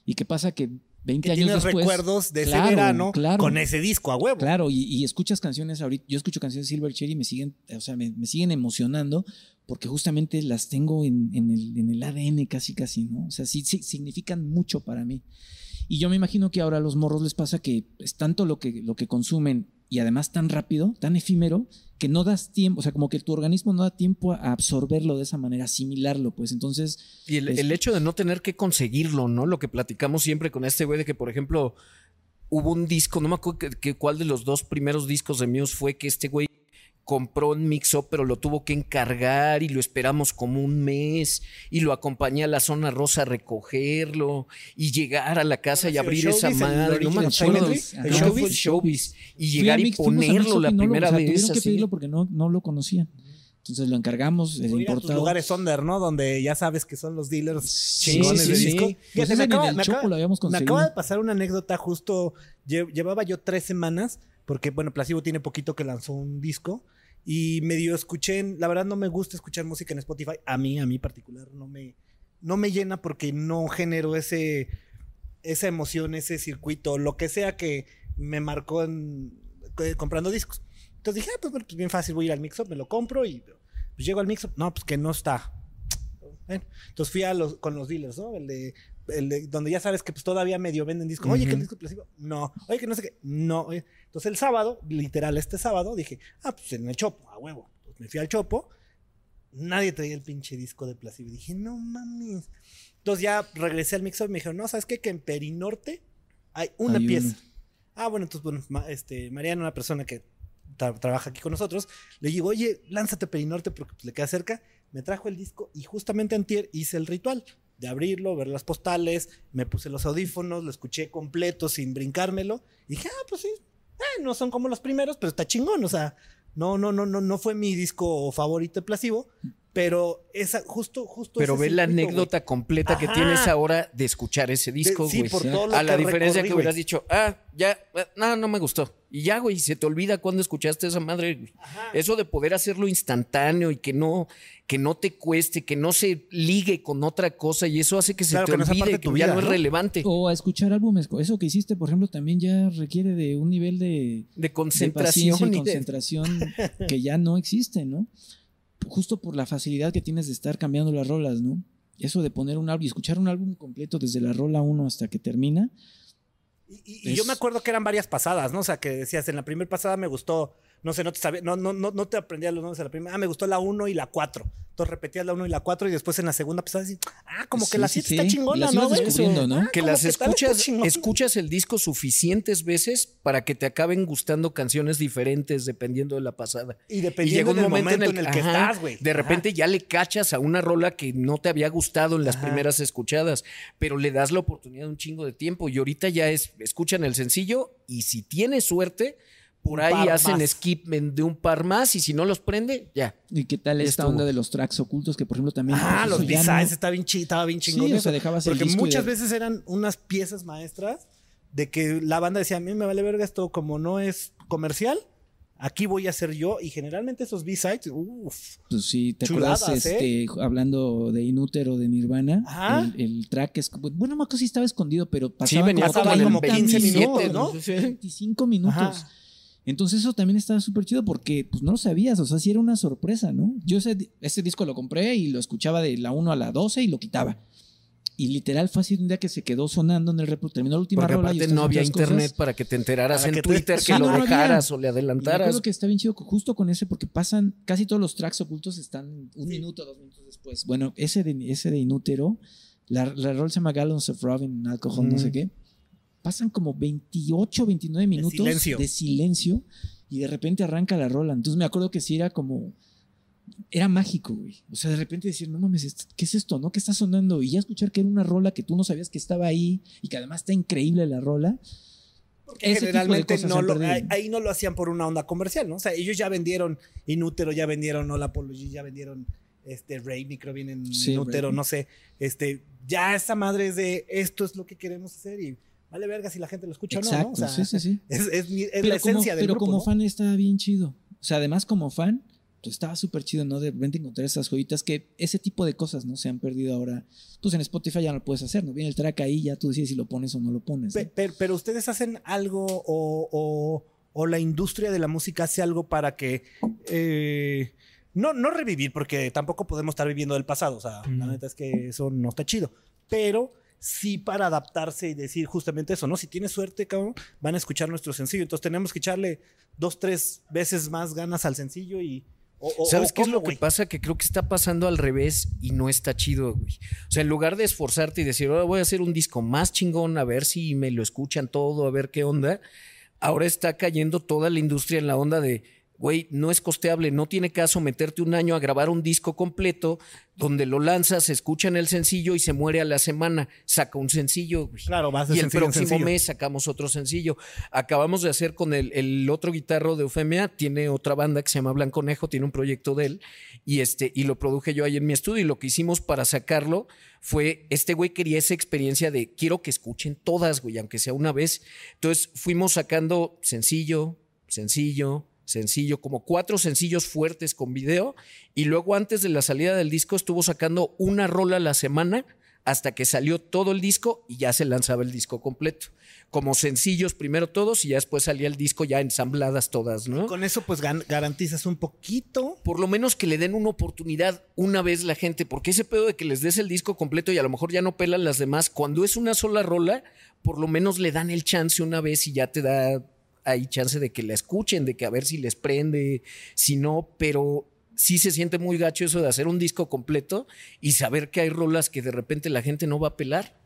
¿Y qué pasa? Que 20 Que años tienes después... recuerdos de ese Claro, verano claro. con ese disco a huevo. Claro, y, y escuchas canciones ahorita, yo escucho canciones de Silverchair y me siguen, o sea, me, me siguen emocionando porque justamente las tengo en, en el, en el ADN casi, casi, ¿no? O sea, sí, sí, significan mucho para mí. Y yo me imagino que ahora a los morros les pasa que es tanto lo que, lo que consumen y además tan rápido, tan efímero, que no das tiempo, o sea, como que tu organismo no da tiempo a absorberlo de esa manera, asimilarlo, pues entonces... Y el, el hecho de no tener que conseguirlo, ¿no? Lo que platicamos siempre con este güey de que, por ejemplo, hubo un disco, no me acuerdo que, que cuál de los dos primeros discos de Muse fue que este güey compró un mix-up, pero lo tuvo que encargar y lo esperamos como un mes y lo acompañé a la zona rosa a recogerlo y llegar a la casa y ¿Sí, el abrir esa madre. No me acuerdo. Showbiz? Showbiz, el Showbiz. Y llegar a y ponerlo la y no lo- primera vez. Tuvieron que pedirlo porque no, no lo conocían. Entonces lo encargamos, el importado. lugares under, ¿no? Donde ya sabes que son los dealers Sí, chingones sí, de sí. disco. Me acaba, de pasar una anécdota justo. lle- Llevaba yo tres semanas, porque bueno, Placebo tiene poquito que lanzó un disco. Y medio escuché, la verdad no me gusta escuchar música en Spotify. A mí, a mí particular, no me, no me llena porque no genero ese, esa emoción, ese circuito, lo que sea que me marcó en, eh, comprando discos. Entonces dije, ah, pues, pues bien fácil, voy a ir al mix-up, me lo compro y pues llego al mix-up. No, pues que no está. Bueno, entonces fui a los, con los dealers, ¿no? El de, el de- donde ya sabes que pues todavía medio venden discos. Oye, que el disco placebo. No. Oye, que no sé qué. No. Oye. Entonces el sábado, literal, este sábado, dije, ah, pues en el Chopo, a huevo. Pues me fui al Chopo. Nadie traía el pinche disco de placebo. Dije, no mames. Entonces ya regresé al mix-up y me dijeron, no, ¿sabes qué? Que en Perinorte hay una Hay pieza. uno. Ah, bueno, entonces, bueno, ma- este, Mariana, una persona que tra- trabaja aquí con nosotros, le digo, oye, lánzate a Perinorte porque pues, le queda cerca. Me trajo el disco y justamente antier hice el ritual de abrirlo, ver las postales, me puse los audífonos, lo escuché completo sin brincármelo. Y dije, ah, pues sí, eh, no son como los primeros, pero está chingón. O sea, no, no, no, no, no fue mi disco favorito de Placebo, pero esa, justo, justo. Pero ve la anécdota completa que Ajá. tienes ahora de escuchar ese güey. disco, De- sí, güey. por todo lo A la diferencia recorrí, que güey. hubieras dicho, ah, ya, eh, no, no me gustó. Y ya, güey, se te olvida cuando escuchaste esa madre. güey. Ajá. Eso de poder hacerlo instantáneo y que no, que no te cueste, que no se ligue con otra cosa y eso hace que se Claro, te que olvide, de que tu ya no es relevante. O a escuchar álbumes. Eso que hiciste, por ejemplo, también ya requiere de un nivel de, De de concentración paciencia y y de- concentración que ya no existe, ¿no? Justo por la facilidad que tienes de estar cambiando las rolas, ¿no? Eso de poner un álbum y escuchar un álbum completo desde la rola 1 hasta que termina. Y, y- yo me acuerdo que eran varias pasadas, ¿no? O sea, que decías, en la primera pasada me gustó no sé, no te sabía, no, no, no, no te aprendías los nombres de la primera. Ah, me gustó la 1 y la 4. Entonces repetías la 1 y la 4 y después en la segunda empezabas a decir, ah, como que Sí, la sí, 7 sí. está chingona, Las ¿no, descubriendo, ¿no? Ah, que las escuchas, escuchas el disco suficientes veces para que te acaben gustando canciones diferentes dependiendo de la pasada. Y dependiendo del momento en el que ajá, estás, güey. De Ajá. repente ya le cachas a una rola que no te había gustado en las Ajá. primeras escuchadas, pero le das la oportunidad un chingo de tiempo y ahorita ya es, escuchan el sencillo y si tienes suerte, por ahí hacen más. skip de un par más y si no los prende, ya. ¿Y qué tal esta onda de los tracks ocultos que, por ejemplo, también. Ah, los B-sides, no- está bien estaba bien chingón. Sí, o sea, dejabas el Porque disco y muchas veces eran unas piezas maestras de que la banda decía, a mí me vale verga esto como no es comercial, aquí voy a hacer yo. Y generalmente esos B-sides, uff. Pues sí, ¿te Chuladas, acuerdas? ¿eh? Este, hablando de Inútero de Nirvana, Ajá. el, el track es. como- Bueno, no si estaba escondido, pero pasaba venía como, como 30 15 minutos, ¿no? Sí. 25 minutos. Ajá. Entonces eso también estaba súper chido porque pues no lo sabías, o sea, sí era una sorpresa, ¿no? Yo ese, ese disco lo compré y lo escuchaba de la 1 a la 12 y lo quitaba. Y literal fue así un día que se quedó sonando en el repro, terminó la última Porque rola y aparte estas no había otras cosas. internet para que te enteraras Para en que te- Twitter que Sí, lo no, no dejaras o le Y adelantaras. acuerdo que está bien chido justo con ese porque pasan casi todos los tracks ocultos están un minuto, dos minutos después. Bueno, ese de, ese de Inútero, la, la rola se llama Gallons of Robin, Alcohol, no Ujú. sé qué. Pasan como 28, 29 minutos silencio. de silencio y de repente arranca la rola. Entonces me acuerdo que sí era como. Era mágico, güey. O sea, de repente decir, no mames, ¿qué es esto? ¿No? ¿Qué está sonando? Y ya escuchar que era una rola que tú no sabías que estaba ahí y que además está increíble la rola. Porque de generalmente no lo, ahí, ahí no lo hacían por una onda comercial, ¿no? O sea, ellos ya vendieron Inútero, ya vendieron All Apology, ya vendieron este Raimi, creo viene en Sí, Inútero, no sé. Este, ya esa madre es de esto es lo que queremos hacer y vale verga si la gente lo escucha Exacto, o no, ¿no? O sea, sí, sí, sí. Es, es es pero la esencia como, del pero grupo, como ¿no? fan estaba bien chido. O sea, además como fan, pues estaba súper chido, ¿no? De repente encontrar esas joyitas que ese tipo de cosas, ¿no? Se han perdido ahora. Pues en Spotify ya no lo puedes hacer, ¿no? Viene el track ahí, ya tú decides si lo pones o no lo pones. ¿no? Pe- Pero, pero ustedes hacen algo o, o- o la industria de la música hace algo para que... eh, no, no revivir, porque tampoco podemos estar viviendo del pasado. O sea, la Mm. neta es que eso no está chido. Pero sí para adaptarse y decir justamente eso, ¿no? Si tienes suerte, cabrón, van a escuchar nuestro sencillo. Entonces tenemos que echarle dos, tres veces más ganas al sencillo y... o- o- ¿Sabes o qué es lo que pasa? Que creo que está pasando al revés y no está chido, güey. O sea, en lugar de esforzarte y decir, ahora voy a hacer un disco más chingón, a ver si me lo escuchan todo, a ver qué onda, ahora está cayendo toda la industria en la onda de, güey, no es costeable, no tiene caso meterte un año a grabar un disco completo donde lo lanzas, se escucha en el sencillo y se muere a la semana, saca un sencillo, güey. Claro, vas de Y el próximo mes sacamos otro sencillo. Acabamos de hacer con el, el otro guitarro de Eufemia, tiene otra banda que se llama Blanconejo, tiene un proyecto de él, y, este, y lo produje yo ahí en mi estudio. Y lo que hicimos para sacarlo fue, este güey quería esa experiencia de quiero que escuchen todas, güey, aunque sea una vez. Entonces fuimos sacando sencillo, sencillo, sencillo, como cuatro sencillos fuertes con video, y luego antes de la salida del disco estuvo sacando una rola a la semana hasta que salió todo el disco y ya se lanzaba el disco completo. Como sencillos primero todos y ya después salía el disco ya ensambladas todas, ¿no? Con eso pues garantizas un poquito Por lo menos que le den una oportunidad una vez la gente, porque ese pedo de que les des el disco completo y a lo mejor ya no pelan las demás, cuando es una sola rola, por lo menos le dan el chance una vez y ya te da ahí chance de que la escuchen, de que a ver si les prende, si no, pero sí se siente muy gacho eso de hacer un disco completo y saber que hay rolas que de repente la gente no va a pelar.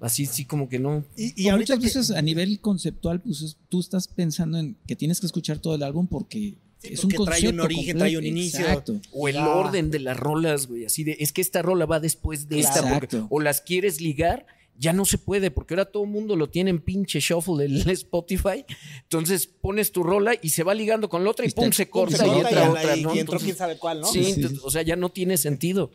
Así, sí, como que no. Y, y ahorita muchas que- veces a nivel conceptual, pues es- tú estás pensando en que tienes que escuchar todo el álbum porque Sí, es un trae un origen, trae un inicio. Exacto. O el orden de las rolas, güey. Así de, es que esta rola va después de esta. porque- Exacto. o las quieres ligar, ya no se puede, porque ahora todo el mundo lo tiene en pinche shuffle del *laughs* Spotify. Entonces pones tu rola y se va ligando con la otra y, Y pum, te- se corta se y entra y, otra, y ¿no? entró Entonces, quién sabe cuál, ¿no? Sí, Sí, sí, entonces, sí. o sea, ya no tiene sentido.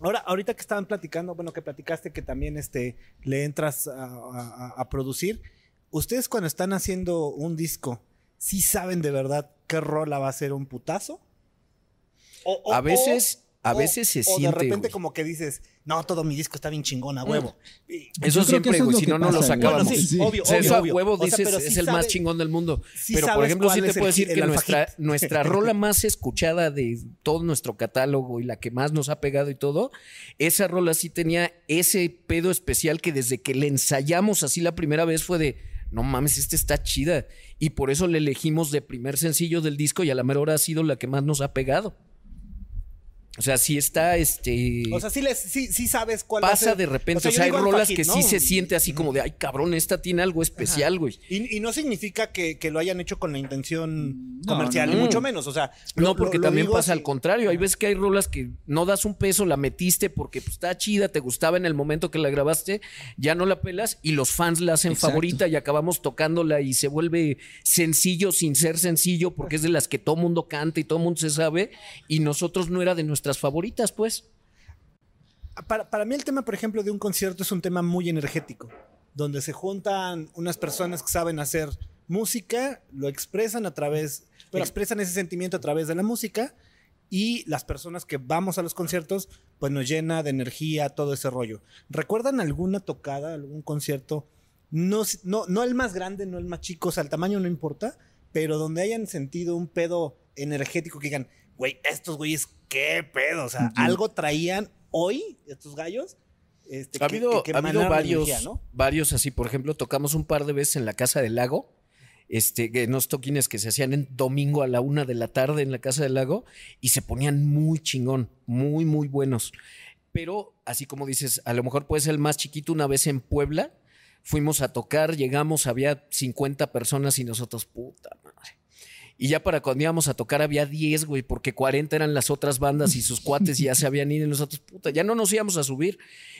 Ahora, ahorita que estaban platicando, bueno, que platicaste que también este, le entras a, a- a producir, ustedes cuando están haciendo un disco, ¿sí saben de verdad qué rola va a ser un putazo? O- o- A veces, a o- veces se o siente. de repente como que dices, no, todo mi disco está bien chingón, a huevo. Y- Eso siempre, es güey, si no, no lo sacábamos. Bueno, sí, Sí. obvio, O sea, obvio, eso a huevo O sea, dices, pero sí es el más chingón del mundo. sí pero, por ejemplo, sí te puedo decir que nuestra, nuestra *laughs* rola más escuchada de todo nuestro catálogo y la que más nos ha pegado y todo, esa rola sí tenía ese pedo especial que desde que le ensayamos así la primera vez fue de, no mames, esta está chida. Y por eso le elegimos de primer sencillo del disco y a la mera hora ha sido la que más nos ha pegado. O sea, sí está, este... O sea, sí, les, sí, sí sabes cuál va a pasa ser. de repente. O sea, hay rolas que ¿no? sí se siente así como de, ay, cabrón, esta tiene algo especial, güey. Y, y no significa que, que lo hayan hecho con la intención No, comercial, no, ni mucho menos. O sea, No, porque lo- lo también pasa así. al contrario. Hay veces que hay rolas que no das un peso, la metiste porque pues, está chida, te gustaba en el momento que la grabaste, ya no la pelas y los fans la hacen Exacto. favorita y acabamos tocándola y se vuelve sencillo sin ser sencillo porque es de las que todo mundo canta y todo mundo se sabe y nosotros no era de nuestras favoritas, pues. Para, para mí el tema, por ejemplo, de un concierto es un tema muy energético, donde se juntan unas personas que saben hacer música, lo expresan a través, expresan ese sentimiento a través de la música y las personas que vamos a los conciertos, pues nos llena de energía todo ese rollo. ¿Recuerdan alguna tocada, algún concierto? No, no, no el más grande, no el más chico, o sea, el tamaño no importa, pero donde hayan sentido un pedo energético que digan, güey, estos güeyes, qué pedo, o sea, algo traían hoy estos gallos. Este, Ha que- habido, que- ha habido varios, energía, ¿no? varios así. Por ejemplo, tocamos un par de veces en la Casa del Lago. Este, que unos toquines que se hacían en domingo a la una de la tarde en la Casa del Lago y se ponían muy chingón, muy, muy buenos. Pero así como dices, a lo mejor puede ser el más chiquito una vez en Puebla. Fuimos a tocar, llegamos, había 50 personas y nosotros, puta madre. Y ya para cuando íbamos a tocar había 10, güey, porque 40 eran las otras bandas y sus cuates y ya se habían ido y nosotros, puta, ya no nos íbamos a subir.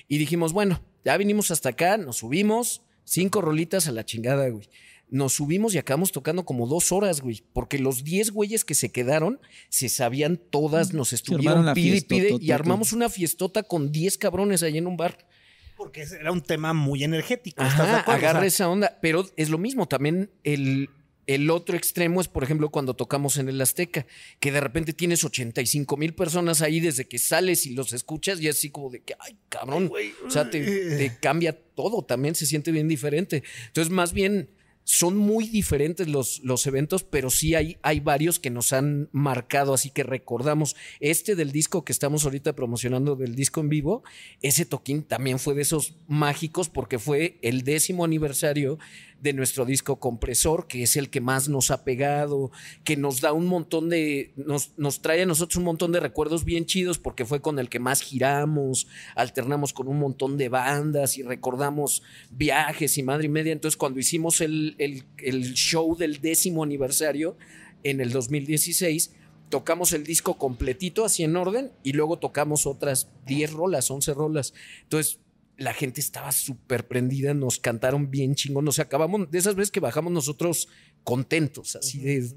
Y dijimos, bueno, ya vinimos hasta acá, nos subimos, cinco rolitas a la chingada, güey. Nos subimos y acabamos tocando como dos horas, güey, porque los 10 güeyes que se quedaron se sabían todas, nos estuvieron pide y pide y armamos una fiestota con 10 cabrones ahí en un bar. Porque era un tema muy energético. ¿estás de Ajá, acuerdo? agarra O sea, esa onda. Pero es lo mismo, también el, el otro extremo es, por ejemplo, cuando tocamos en el Azteca, que de repente tienes 85 mil personas ahí desde que sales y los escuchas y así como de que, ay, cabrón. O sea, te, te cambia todo, también se siente bien diferente. Entonces, más bien, son muy diferentes los, los eventos, pero sí hay, hay varios que nos han marcado, así que recordamos. Este del disco que estamos ahorita promocionando, del disco en vivo, ese toquín también fue de esos mágicos porque fue el décimo aniversario de nuestro disco compresor, que es el que más nos ha pegado, que nos da un montón de, nos, nos trae a nosotros un montón de recuerdos bien chidos porque fue con el que más giramos, alternamos con un montón de bandas y recordamos viajes y madre y media. Entonces cuando hicimos el, el- el show del décimo aniversario en el 2016, tocamos el disco completito así en orden y luego tocamos otras 10 rolas, 11 rolas. Entonces la gente estaba súper prendida, nos cantaron bien chingón, nos acabamos de esas veces que bajamos nosotros contentos, así de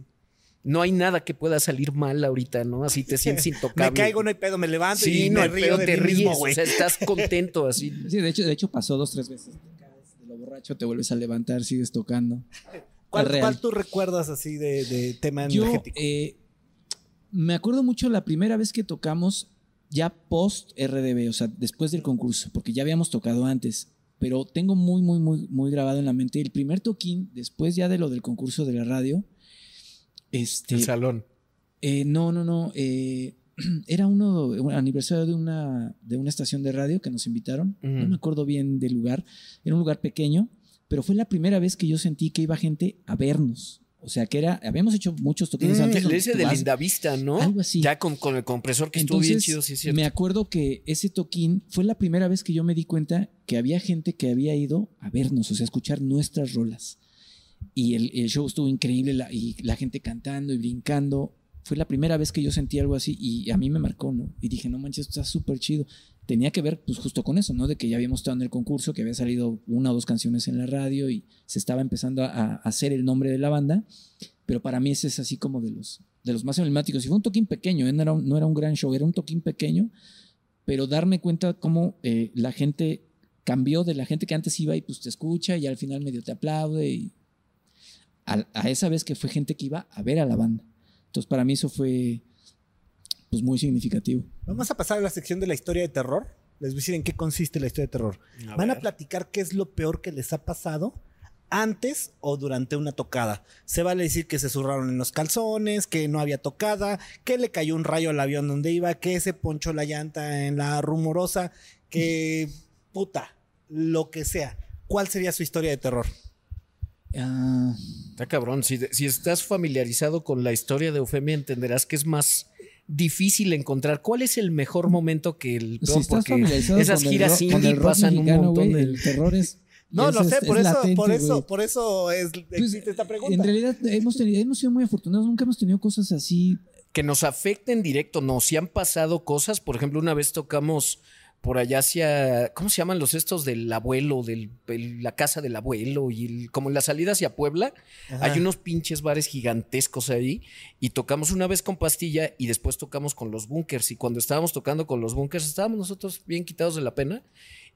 no hay nada que pueda salir mal ahorita, ¿no? Así te sientes *laughs* intocable. me caigo, no hay pedo, me levanto Sí, y no me hay río pedo, de te mí ríes, mismo, o güey. sea, estás *laughs* contento así. Sí, de hecho, de hecho pasó dos, tres veces. Te caes de lo borracho, te vuelves a levantar, sigues tocando. *laughs* ¿Cuál, cuál tú recuerdas así de, de tema Yo energético? eh, me acuerdo mucho la primera vez que tocamos ya post RDB, o sea, después del concurso, porque ya habíamos tocado antes, pero tengo muy, muy, muy, muy grabado en la mente el primer toquín, después ya de lo del concurso de la radio. Este, El salón. eh, no, no, no. eh, *clears throat* era uno, un aniversario de una, de una estación de radio que nos invitaron. No me acuerdo bien del lugar. Era un lugar pequeño, pero fue la primera vez que yo sentí que iba gente a vernos. O sea, que era, habíamos hecho muchos toquines antes. Mm, donde ese tú de Lindavista, ¿no? Algo así. Ya con, con el compresor que estuvo bien Entonces, chido, sí es cierto. me acuerdo que ese toquín fue la primera vez que yo me di cuenta que había gente que había ido a vernos, o sea, a escuchar nuestras rolas. Y el, el show estuvo increíble la- y la gente cantando y brincando. Fue la primera vez que yo sentí algo así y a mí me marcó, ¿no? Y dije, no manches, esto está súper chido. Tenía que ver, pues, justo con eso, ¿no? De que ya habíamos estado en el concurso, que había salido una o dos canciones en la radio y se estaba empezando a, hacer el nombre de la banda. Pero para mí ese es así como de los, de los más emblemáticos. Y fue un toquín pequeño, ¿eh? no, era un, no era un gran show, era un toquín pequeño, pero darme cuenta cómo eh, la gente cambió de la gente que antes iba y pues te escucha y al final medio te aplaude. Y a esa vez que fue gente que iba a ver a la banda. Entonces para mí eso fue pues muy significativo. Vamos a pasar a la sección de la historia de terror. Les voy a decir en qué consiste la historia de terror. A Van a platicar qué es lo peor que les ha pasado antes o durante una tocada. Se vale decir que se zurraron en los calzones, que no había tocada, que le cayó un rayo al avión donde iba, que se ponchó la llanta en la rumorosa, que puta, lo que sea. ¿Cuál sería su historia de terror? Ah, Está cabrón. Si, si estás familiarizado con la historia de Eufemia, entenderás que es más difícil encontrar cuál es el mejor momento que el si estás porque esas con el giras con indie el rock pasan un montón de... El terror es. No, eso no sé, es- por es eso, latente, por eso, por eso es, Pues, existe esta pregunta. En realidad hemos, tenido, hemos sido muy afortunados, nunca hemos tenido cosas así. que nos afecten directo, no, si han pasado cosas, por ejemplo, una vez tocamos por allá hacia, ¿cómo se llaman los estos del abuelo, del, el- la casa del abuelo y el- como en la salida hacia Puebla, Ajá. hay unos pinches bares gigantescos ahí y tocamos una vez con Pastilla y después tocamos con los bunkers y cuando estábamos tocando con los bunkers estábamos nosotros bien quitados de la pena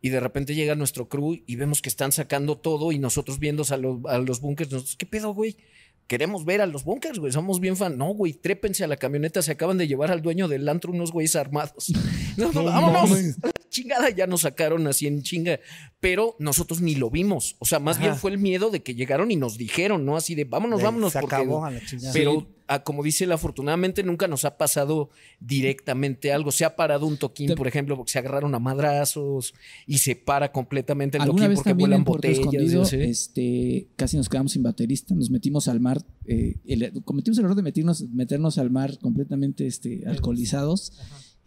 y de repente llega nuestro crew y vemos que están sacando todo y nosotros viendo a, los- a los bunkers, nosotros, ¿qué pedo, güey? Queremos ver a los bunkers, güey. Somos bien fan. No, güey, trépense a la camioneta. Se acaban de llevar al dueño del antro unos güeyes armados. *laughs* No, No vámonos. mames. Chingada ya nos sacaron así en chinga. Pero nosotros ni lo vimos. O sea, más Ajá. bien fue el miedo de que llegaron y nos dijeron, ¿no? Así de vámonos, De- vámonos. Se porque- acabó a la chingada. pero ah, como dice él, afortunadamente nunca nos ha pasado directamente algo. Se ha parado un toquín, Te- por ejemplo, porque se agarraron a madrazos y se para completamente el toquín porque vuelan botellas. Así. este, casi nos quedamos sin baterista, nos metimos al mar, eh, el- cometimos el error de meternos, meternos al mar completamente este, alcoholizados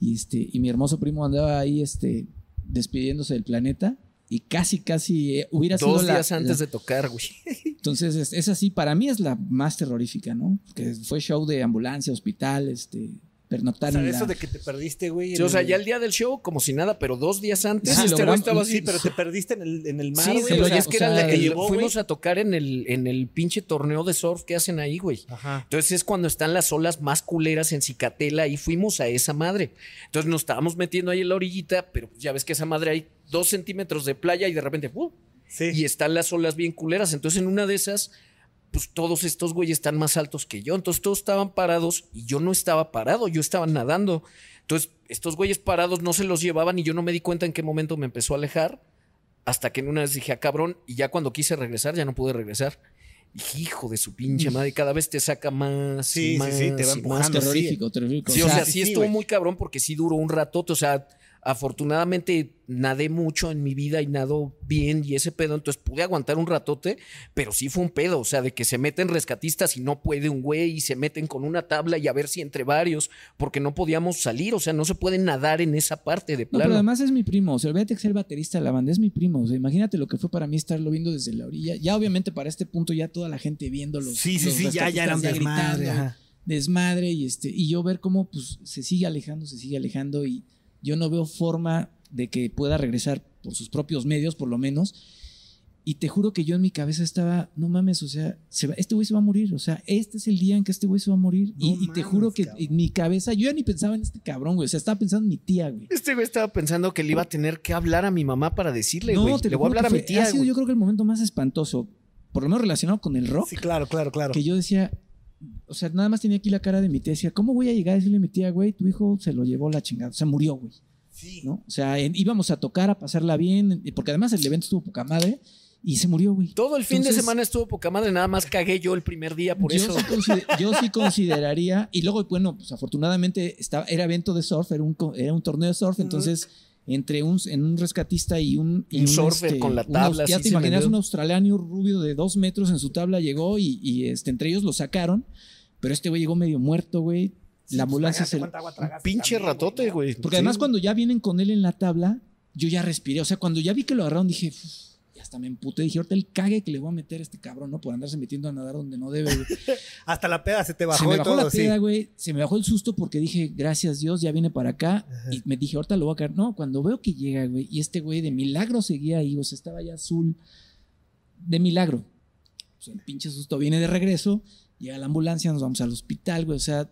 y, este, y mi hermoso primo andaba ahí este, despidiéndose del planeta y casi, casi eh, hubiera sido Dos la- días antes la- de tocar, güey. Entonces, es, es así, para mí es la más terrorífica, ¿no? Que fue show de ambulancia, hospital, este, O pernoctar sea, en eso de que te perdiste, güey. Sí, o sea, el- ya el día del show, como si nada, pero dos días antes, Sí, este güey estaba así. Sí, pero te perdiste en el, en el mar, Sí, güey. sí, se o lo sea, lle- es que o sea, era el- te llevó, fuimos güey. a tocar en el, en el pinche torneo de surf que hacen ahí, güey. Ajá. Entonces es cuando están las olas más culeras en Cicatela y fuimos a esa madre. Entonces nos estábamos metiendo ahí en la orillita, pero ya ves que esa madre hay dos centímetros de playa y de repente, ¡uh! Sí. y están las olas bien culeras. Entonces en una de esas, pues todos estos güeyes están más altos que yo. Entonces todos estaban parados y yo no estaba parado, yo estaba nadando. Entonces estos güeyes parados no se los llevaban y yo no me di cuenta en qué momento me empezó a alejar. Hasta que en una vez dije, ah, cabrón, y ya cuando quise regresar, ya no pude regresar. Dije, hijo de su pinche madre, cada vez te saca más. Sí, y sí, más sí, te va y más. empujando. terrorífico, terrorífico. Sí, O o sea, sí, sí, sí, estuvo güey. muy cabrón porque sí duró un ratote. O sea, afortunadamente nadé mucho en mi vida y nado bien y ese pedo, entonces pude aguantar un ratote, pero sí fue un pedo. O sea, de que se meten rescatistas y no puede un güey y se meten con una tabla y a ver si entre varios, porque no podíamos salir. O sea, no se puede nadar en esa parte de No, pero plano. además es mi primo. O sea, olvídate que sea el baterista de la banda, es mi primo. O sea, imagínate lo que fue para mí estarlo viendo desde la orilla. Ya, obviamente, para este punto, ya toda la gente viéndolo. Sí, sí, sí, ya, ya era un desmadre. desmadre y este y yo ver cómo pues se sigue alejando, se sigue alejando y yo no veo forma de que pueda regresar por sus propios medios por lo menos. Y te juro que yo en mi cabeza estaba, no mames, o sea, se va- este güey se va a morir, o sea, este es el día en que este güey se va a morir. No y, y te mames, juro que cabrón. en mi cabeza, yo ya ni pensaba en este cabrón, güey, o sea, estaba pensando en mi tía, güey. Este güey estaba pensando que le iba a tener que hablar a mi mamá para decirle, güey. te le voy a hablar a mi tía, Ha sido güey. yo creo que el momento más espantoso, por lo menos relacionado con el rock, Sí, claro, claro, claro. que yo decía, o sea, nada más tenía aquí la cara de mi tía, decía, ¿cómo voy a llegar a decirle a mi tía, güey, tu hijo se lo llevó la chingada, o sea, murió, güey, Sí. ¿no? O sea, en- íbamos a tocar, a pasarla bien, porque además el evento estuvo poca madre y se murió, güey. Todo el fin de semana estuvo poca madre, nada más cagué yo el primer día por yo, eso. Sí yo sí consideraría, y luego, bueno, pues afortunadamente estaba, era evento de surf, era un, era un torneo de surf, entonces entre un, en un rescatista y un... y Un surfer con la un tabla, ya te imaginas un australiano rubio de dos metros en su tabla llegó y, y, este, entre ellos lo sacaron, pero este güey llegó medio muerto, güey. La pues, ambulancia se... Pinche también, ratote, güey. Porque Sí, además cuando ya vienen con él en la tabla, yo ya respiré. O sea, cuando ya vi que lo agarraron, dije, hasta me emputé. Dije, ahorita el cague que le voy a meter a este cabrón, ¿no? Por andarse metiendo a nadar donde no debe, güey. *laughs* Hasta la peda se te bajó se me y bajó todo, la sí. peda, güey. Se me bajó el susto porque dije, gracias Dios, ya viene para acá. Y me dije, ahorita lo voy a caer. No, cuando veo que llega, güey, y este güey de milagro seguía ahí, o sea, estaba ya azul. De milagro. O sea, el pinche susto viene de regreso. Llega la ambulancia, nos vamos al hospital, güey. O sea,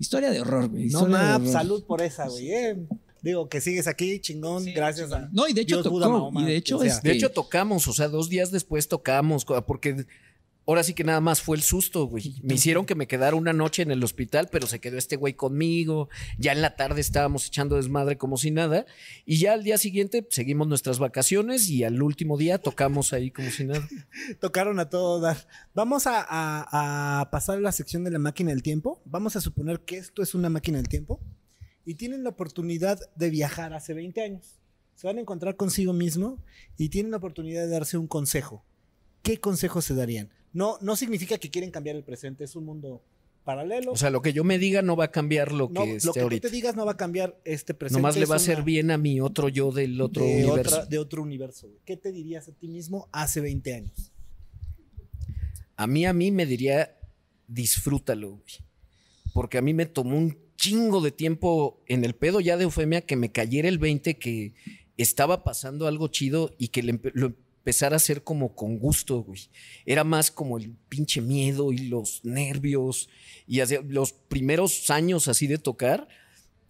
historia de horror, güey. No más, salud por esa, güey. eh. Digo, que sigues aquí, chingón, gracias a... No, y de hecho Dios, tocó. Buda, Mahoma, y de hecho, este, De hecho, tocamos, o sea, dos días después tocamos, porque ahora sí que nada más fue el susto, güey. Me hicieron que me quedara una noche en el hospital, pero se quedó este güey conmigo. Ya en la tarde estábamos echando desmadre como si nada. Y ya al día siguiente seguimos nuestras vacaciones y al último día tocamos ahí como si nada. *laughs* Tocaron a todo dar. Vamos a, a- a pasar a la sección de la máquina del tiempo. Vamos a suponer que esto es una máquina del tiempo. Y tienen la oportunidad de viajar hace 20 años. Se van a encontrar consigo mismo y tienen la oportunidad de darse un consejo. ¿qué consejos se darían? No, no significa que quieren cambiar el presente, es un mundo paralelo. O sea, lo que yo me diga no va a cambiar lo no, que lo esté que tú te digas no va a cambiar este presente. Nomás le va a hacer bien a mi otro yo del otro de, universo. otra- de otro universo. ¿Qué te dirías a ti mismo hace 20 años? A mí, a mí me diría, disfrútalo, güey. Porque a mí me tomó un chingo de tiempo en el pedo ya de Eufemia que me cayera el 20 que estaba pasando algo chido y que lo empezara a hacer como con gusto, güey. Era más como el pinche miedo y los nervios. Y los primeros años así de tocar,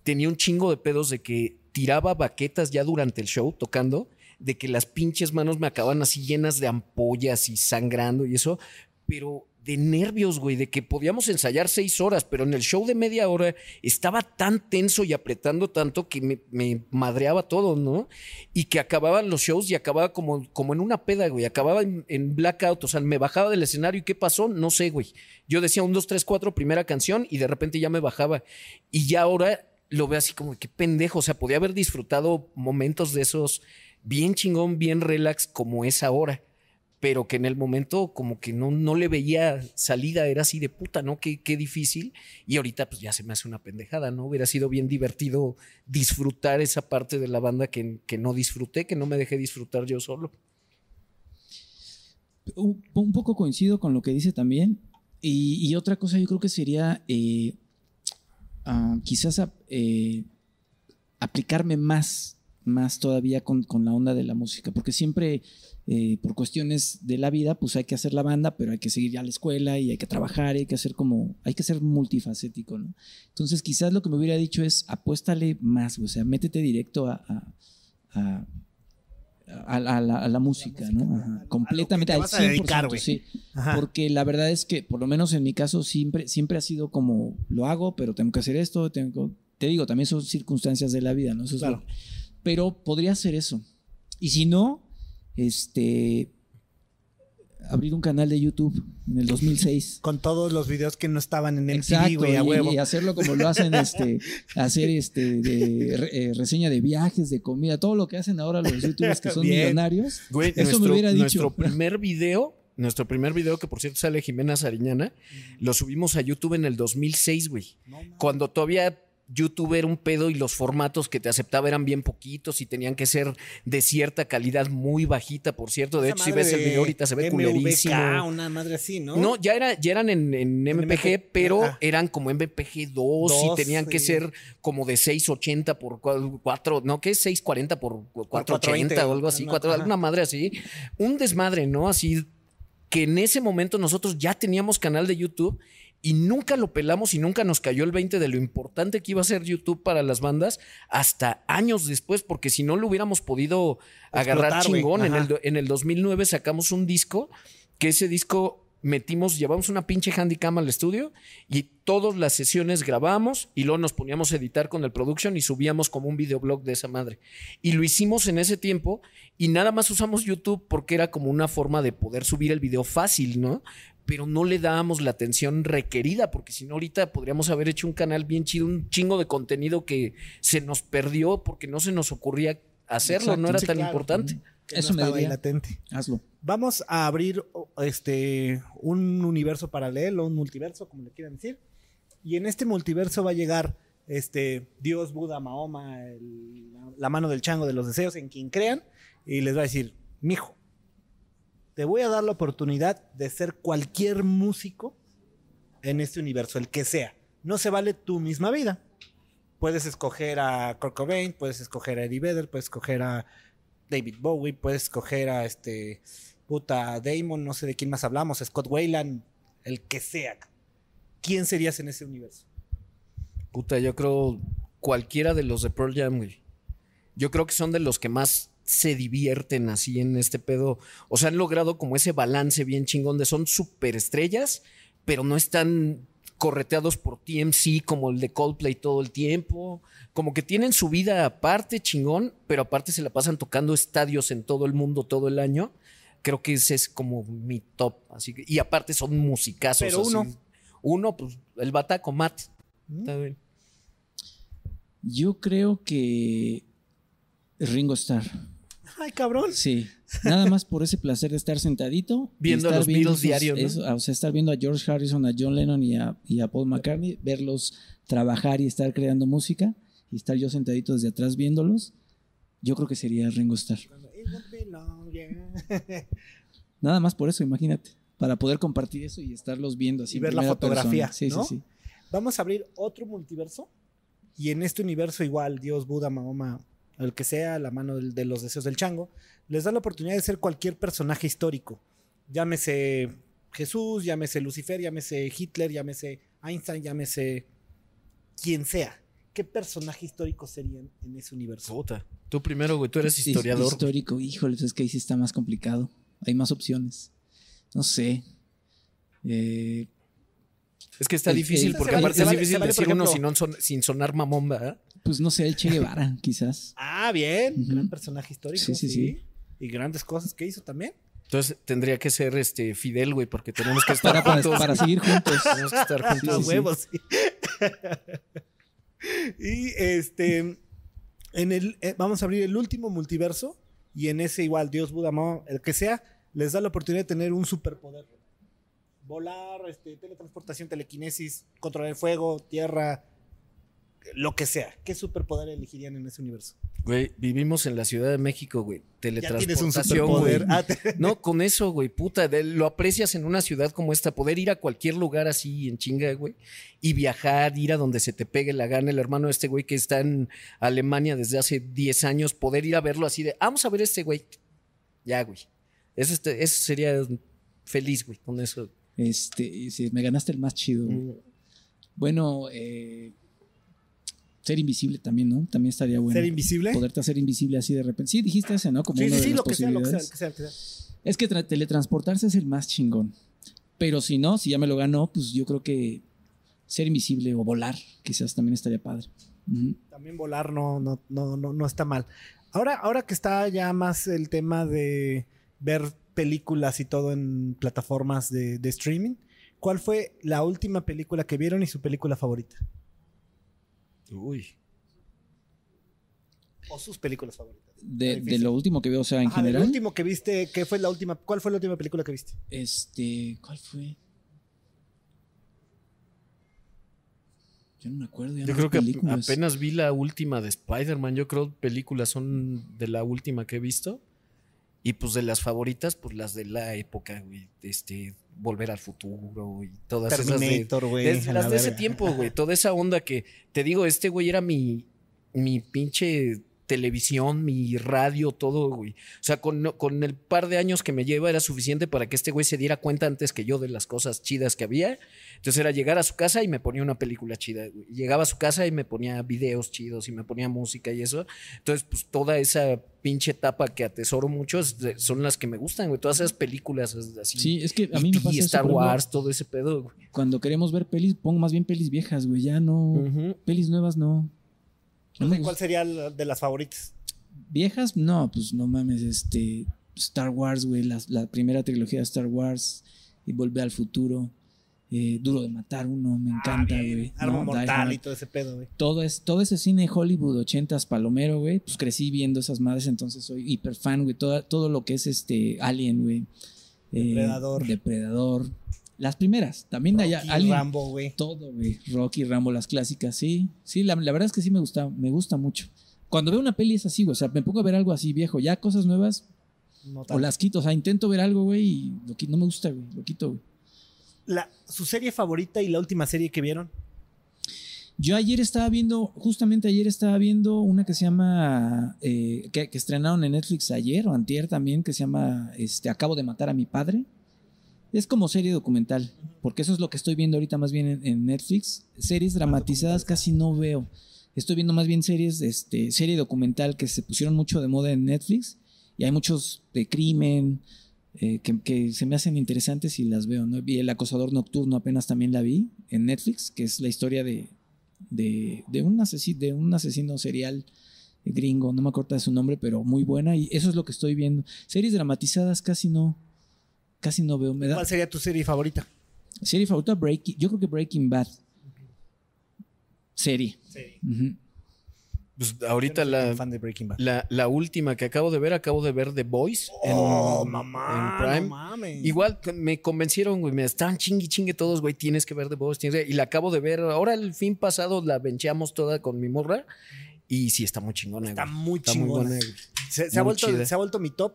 tenía un chingo de pedos de que tiraba baquetas ya durante el show tocando, de que las pinches manos me acaban así llenas de ampollas y sangrando y eso, pero de nervios, güey, de que podíamos ensayar seis horas, pero en el show de media hora estaba tan tenso y apretando tanto que me, me madreaba todo, ¿no? Y que acababan los shows y acababa como, como en una peda, güey, acababa en, blackout, o sea, me bajaba del escenario y ¿qué pasó? No sé, güey. Yo decía un, dos, tres, cuatro, primera canción y de repente ya me bajaba. Y ya ahora lo veo así como, qué pendejo, o sea, podía haber disfrutado momentos de esos bien chingón, bien relax como es ahora pero que en el momento como que no, no le veía salida, era así de puta, ¿no? Qué, qué difícil. Y ahorita pues ya se me hace una pendejada, ¿no? Hubiera sido bien divertido disfrutar esa parte de la banda que, que no disfruté, que no me dejé disfrutar yo solo. Un, poco coincido con lo que dice también. Y, otra cosa yo creo que sería eh, ah, quizás ap- eh, aplicarme más, más todavía con, con la onda de la música, porque siempre eh, por cuestiones de la vida, pues hay que hacer la banda, pero hay que seguir ya a la escuela y hay que trabajar, y hay que hacer como, hay que ser multifacético, ¿no? Entonces quizás lo que me hubiera dicho es apuéstale más, o sea, métete directo a, a- a- a la, a la- a la música, ¿no? Ajá, completamente te al vas a dedicar, 100%, güey. sí. Porque la verdad es que, por lo menos en mi caso, siempre, siempre ha sido como, lo hago, pero tengo que hacer esto, tengo, te digo, también son circunstancias de la vida, ¿no? Eso es lo- pero podría hacer eso. Y si no, este, abrir un canal de YouTube en el 2006. *laughs* Con todos los videos que no estaban en Exacto, güey, a y- huevo. y, hacerlo como lo hacen, *laughs* este, hacer este, de, re- eh, reseña de viajes, de comida, todo lo que hacen ahora los youtubers que son Bien. millonarios. Güey, Eso me nuestro, hubiera dicho. nuestro *laughs* primer video, nuestro primer video, que por cierto sale Jimena Sariñana, lo subimos a YouTube en el 2006, güey. Cuando todavía YouTube era un pedo y los formatos que te aceptaba eran bien poquitos y tenían que ser de cierta calidad muy bajita, por cierto. De Esa hecho, si ves el de video ahorita se ve MVK, culerísimo. una madre así, ¿no? ¿no? ya, era, ya eran en, en MPG, MPG, pero eran como MPG 2 Dos, y tenían que ser como de 680 por 4, no, ¿qué es 640 por 480 o algo así? Cuatro- alguna madre así. Un desmadre, ¿no? Así que en ese momento nosotros ya teníamos canal de YouTube y nunca lo pelamos y nunca nos cayó el 20 de lo importante que iba a ser YouTube para las bandas hasta años después, porque si no lo hubiéramos podido agarrar Explotar, chingón. En el, en el 2009 sacamos un disco, que ese disco metimos, llevamos una pinche handicam al estudio y todas las sesiones grabamos y luego nos poníamos a editar con el production y subíamos como un videoblog de esa madre. Y lo hicimos en ese tiempo y nada más usamos YouTube porque era como una forma de poder subir el video fácil, ¿no? Pero no le dábamos la atención requerida porque si no ahorita podríamos haber hecho un canal bien chido, un chingo de contenido que se nos perdió porque no se nos ocurría hacerlo, Exacto, no era sí, tan claro. importante. Que Eso no me diría. latente. Hazlo. Vamos a abrir este un universo paralelo, un multiverso, como le quieran decir. Y en este multiverso va a llegar este Dios, Buda, Mahoma, el- la mano del chango de los deseos, en quien crean, y les va a decir, mijo, te voy a dar la oportunidad de ser cualquier músico en este universo, el que sea. No se vale tu misma vida. Puedes escoger a Kurt Cobain, puedes escoger a Eddie Vedder, puedes escoger a David Bowie, puedes escoger a este puta Damon, no sé de quién más hablamos, Scott Wayland, el que sea. ¿Quién serías en ese universo? Puta, yo creo cualquiera de los de Pearl Jam. Yo creo que son de los que más se divierten así en este pedo. O sea, han logrado como ese balance bien chingón de son superestrellas, pero no están correteados por TMC como el de Coldplay todo el tiempo. Como que tienen su vida aparte, chingón, pero aparte se la pasan tocando estadios en todo el mundo todo el año. Creo que ese es como mi top. Así que, y aparte son musicazos. Pero así. uno. Uno, pues el Bataco Matt. ¿Mm? Está bien. Yo creo que Ringo Starr. Ay, cabrón. Sí, nada más por ese placer de estar sentadito. *laughs* Viendo a estar los Beatles esos- diario, ¿no? eso, o sea, estar viendo a George Harrison, a John Lennon y a, y a Paul McCartney, verlos trabajar y estar creando música y estar yo sentadito desde atrás viéndolos, yo creo que sería Ringo Starr. *laughs* Nada más por eso, imagínate. Para poder compartir eso y estarlos viendo así. Y ver la fotografía. Sí, ¿no? sí, sí. Vamos a abrir otro multiverso. Y en este universo, igual, Dios, Buda, Mahoma, el que sea, la mano de los deseos del chango, les da la oportunidad de ser cualquier personaje histórico. Llámese Jesús, llámese Lucifer, llámese Hitler, llámese Einstein, llámese quien sea. ¿Qué personaje histórico serían en ese universo? Puta. Tú primero, güey, tú eres His- historiador. Histórico, híjole, es que ahí sí está más complicado. Hay más opciones. No sé. Eh, Es que está El- difícil, el- porque vale- aparte se es vale- difícil vale, decir uno sin, son- sin sonar mamón, ¿verdad? pues no sé, el Che Guevara, *laughs* quizás. Ah, bien. Gran personaje histórico. Sí, sí, sí. Y grandes cosas que hizo también. Entonces tendría que ser este Fidel, güey, porque tenemos que *laughs* estar Para, juntos. para seguir juntos. *laughs* Tenemos que estar Sí, A juntos. sí, huevos, sí. y este. En el, eh, vamos a abrir el último multiverso. Y en ese, igual, Dios, Buda, Mahoma, el que sea, les da la oportunidad de tener un superpoder. Volar, este, teletransportación, telequinesis, controlar el fuego, tierra, lo que sea. ¿Qué superpoder elegirían en ese universo? Güey, vivimos en la Ciudad de México, güey. Un Teletransportación, superpoder. güey. Ah, te- *laughs* No, con eso, güey, puta, de- lo aprecias en una ciudad como esta, poder ir a cualquier lugar así en chinga, güey, y viajar, ir a donde se te pegue la gana, el hermano de este güey que está en Alemania desde hace 10 años, poder ir a verlo así de, "Ah, vamos a ver este güey. Ya, güey. Eso, este- eso sería feliz, güey, con eso. Este, y sí, me ganaste el más chido. Mm. Bueno, eh, ser invisible también, ¿no? También estaría bueno. ¿Ser invisible? Poderte hacer invisible así de repente. Sí, dijiste ese, ¿no? Como Sí, una sí, de sí, las lo que sea, lo que sea, lo que sea, lo que sea. Es que tra- teletransportarse es el más chingón. Pero si no, si ya me lo ganó, pues yo creo que ser invisible o volar quizás también estaría padre. Ujú. También volar no, no, no, no, no está mal. Ahora, ahora que está ya más el tema de ver películas y todo en plataformas de, de streaming, ¿cuál fue la última película que vieron y su película favorita? Uy. O sus películas favoritas. De, lo último que veo, o sea, en Ajá, general. último que viste, ¿qué fue la última? ¿Cuál fue la última película que viste? Este, ¿cuál fue? Yo no me acuerdo. ya Yo no creo que películas. apenas vi la última de Spider-Man. Yo creo películas son de la última que he visto. Y pues de las favoritas, pues las de la época, güey. Este, Volver al futuro y todas esas güey. Las la de ese tiempo, güey. Toda esa onda que te digo, este güey era mi, mi pinche televisión, mi radio, todo, güey. O sea, con, con el par de años que me lleva era suficiente para que este güey se diera cuenta antes que yo de las cosas chidas que había. Entonces era llegar a su casa y me ponía una película chida, güey. Llegaba a su casa y me ponía videos chidos y me ponía música y eso. Entonces, pues toda esa pinche etapa que atesoro mucho son las que me gustan, güey. Todas esas películas así. Sí, es que a mí me pasa Star Wars, todo ese pedo, güey. Cuando queremos ver pelis, pongo más bien pelis viejas, güey. Ya no. Pelis nuevas no. No ¿Cuál gusta. sería la de las favoritas? Viejas, no, pues no mames, este. Star Wars, güey. La, la primera trilogía de Star Wars. Y Volver al futuro. eh, Duro de matar uno, me encanta, Ah, bien. güey. Arma ¿no? Die mortal y todo ese pedo, güey. todo, es, todo ese cine Hollywood 80s palomero, güey, pues crecí viendo esas madres, entonces soy hiper fan, güey, todo, todo lo que es este Alien, güey. eh, Depredador. Depredador. Las primeras, también allá, Rocky. Rambo, güey. Todo, güey. Rocky, Rambo, las clásicas, sí. Sí, la, la verdad es que sí me gusta, me gusta mucho. Cuando veo una peli es así, güey, o sea, me pongo a ver algo así viejo, ya cosas nuevas, No o las quito, o sea, intento ver algo, güey, y lo no me gusta, güey, lo quito, güey. La- ¿Su serie favorita y la última serie que vieron? Yo ayer estaba viendo, justamente ayer estaba viendo una que se llama, eh, que, que estrenaron en Netflix ayer o antier también, que se llama este, Acabo de matar a mi padre. Es como serie documental, porque eso es lo que estoy viendo ahorita más bien en, en Netflix. Series dramatizadas casi no veo. Estoy viendo más bien series, este, serie documental que se pusieron mucho de moda en Netflix y hay muchos de crimen eh, que, que se me hacen interesantes y las veo. ¿no? Vi El acosador nocturno apenas también la vi en Netflix, que es la historia de, de, de un, asesino, de un asesino serial gringo, no me acuerdo de su nombre, pero muy buena y eso es lo que estoy viendo. Series dramatizadas casi no, casi no veo. Me da, ¿Cuál sería tu serie favorita? serie favorita Breaking, yo creo que Breaking Bad. Serie. Serie. Pues ahorita no la, fan de Breaking Bad. la, la última que acabo de ver, acabo de ver The Boys oh, en, mamá, en Prime. no mames. Igual me convencieron, güey. Me estaban chingue chingue todos, güey. Tienes que ver The Boys. tienes que- Y la acabo de ver. Ahora el fin pasado la bencheamos toda con mi morra. Y sí, está muy chingona, Está güey. muy Está muy buena, güey. Se, se ha vuelto, se ha vuelto mi top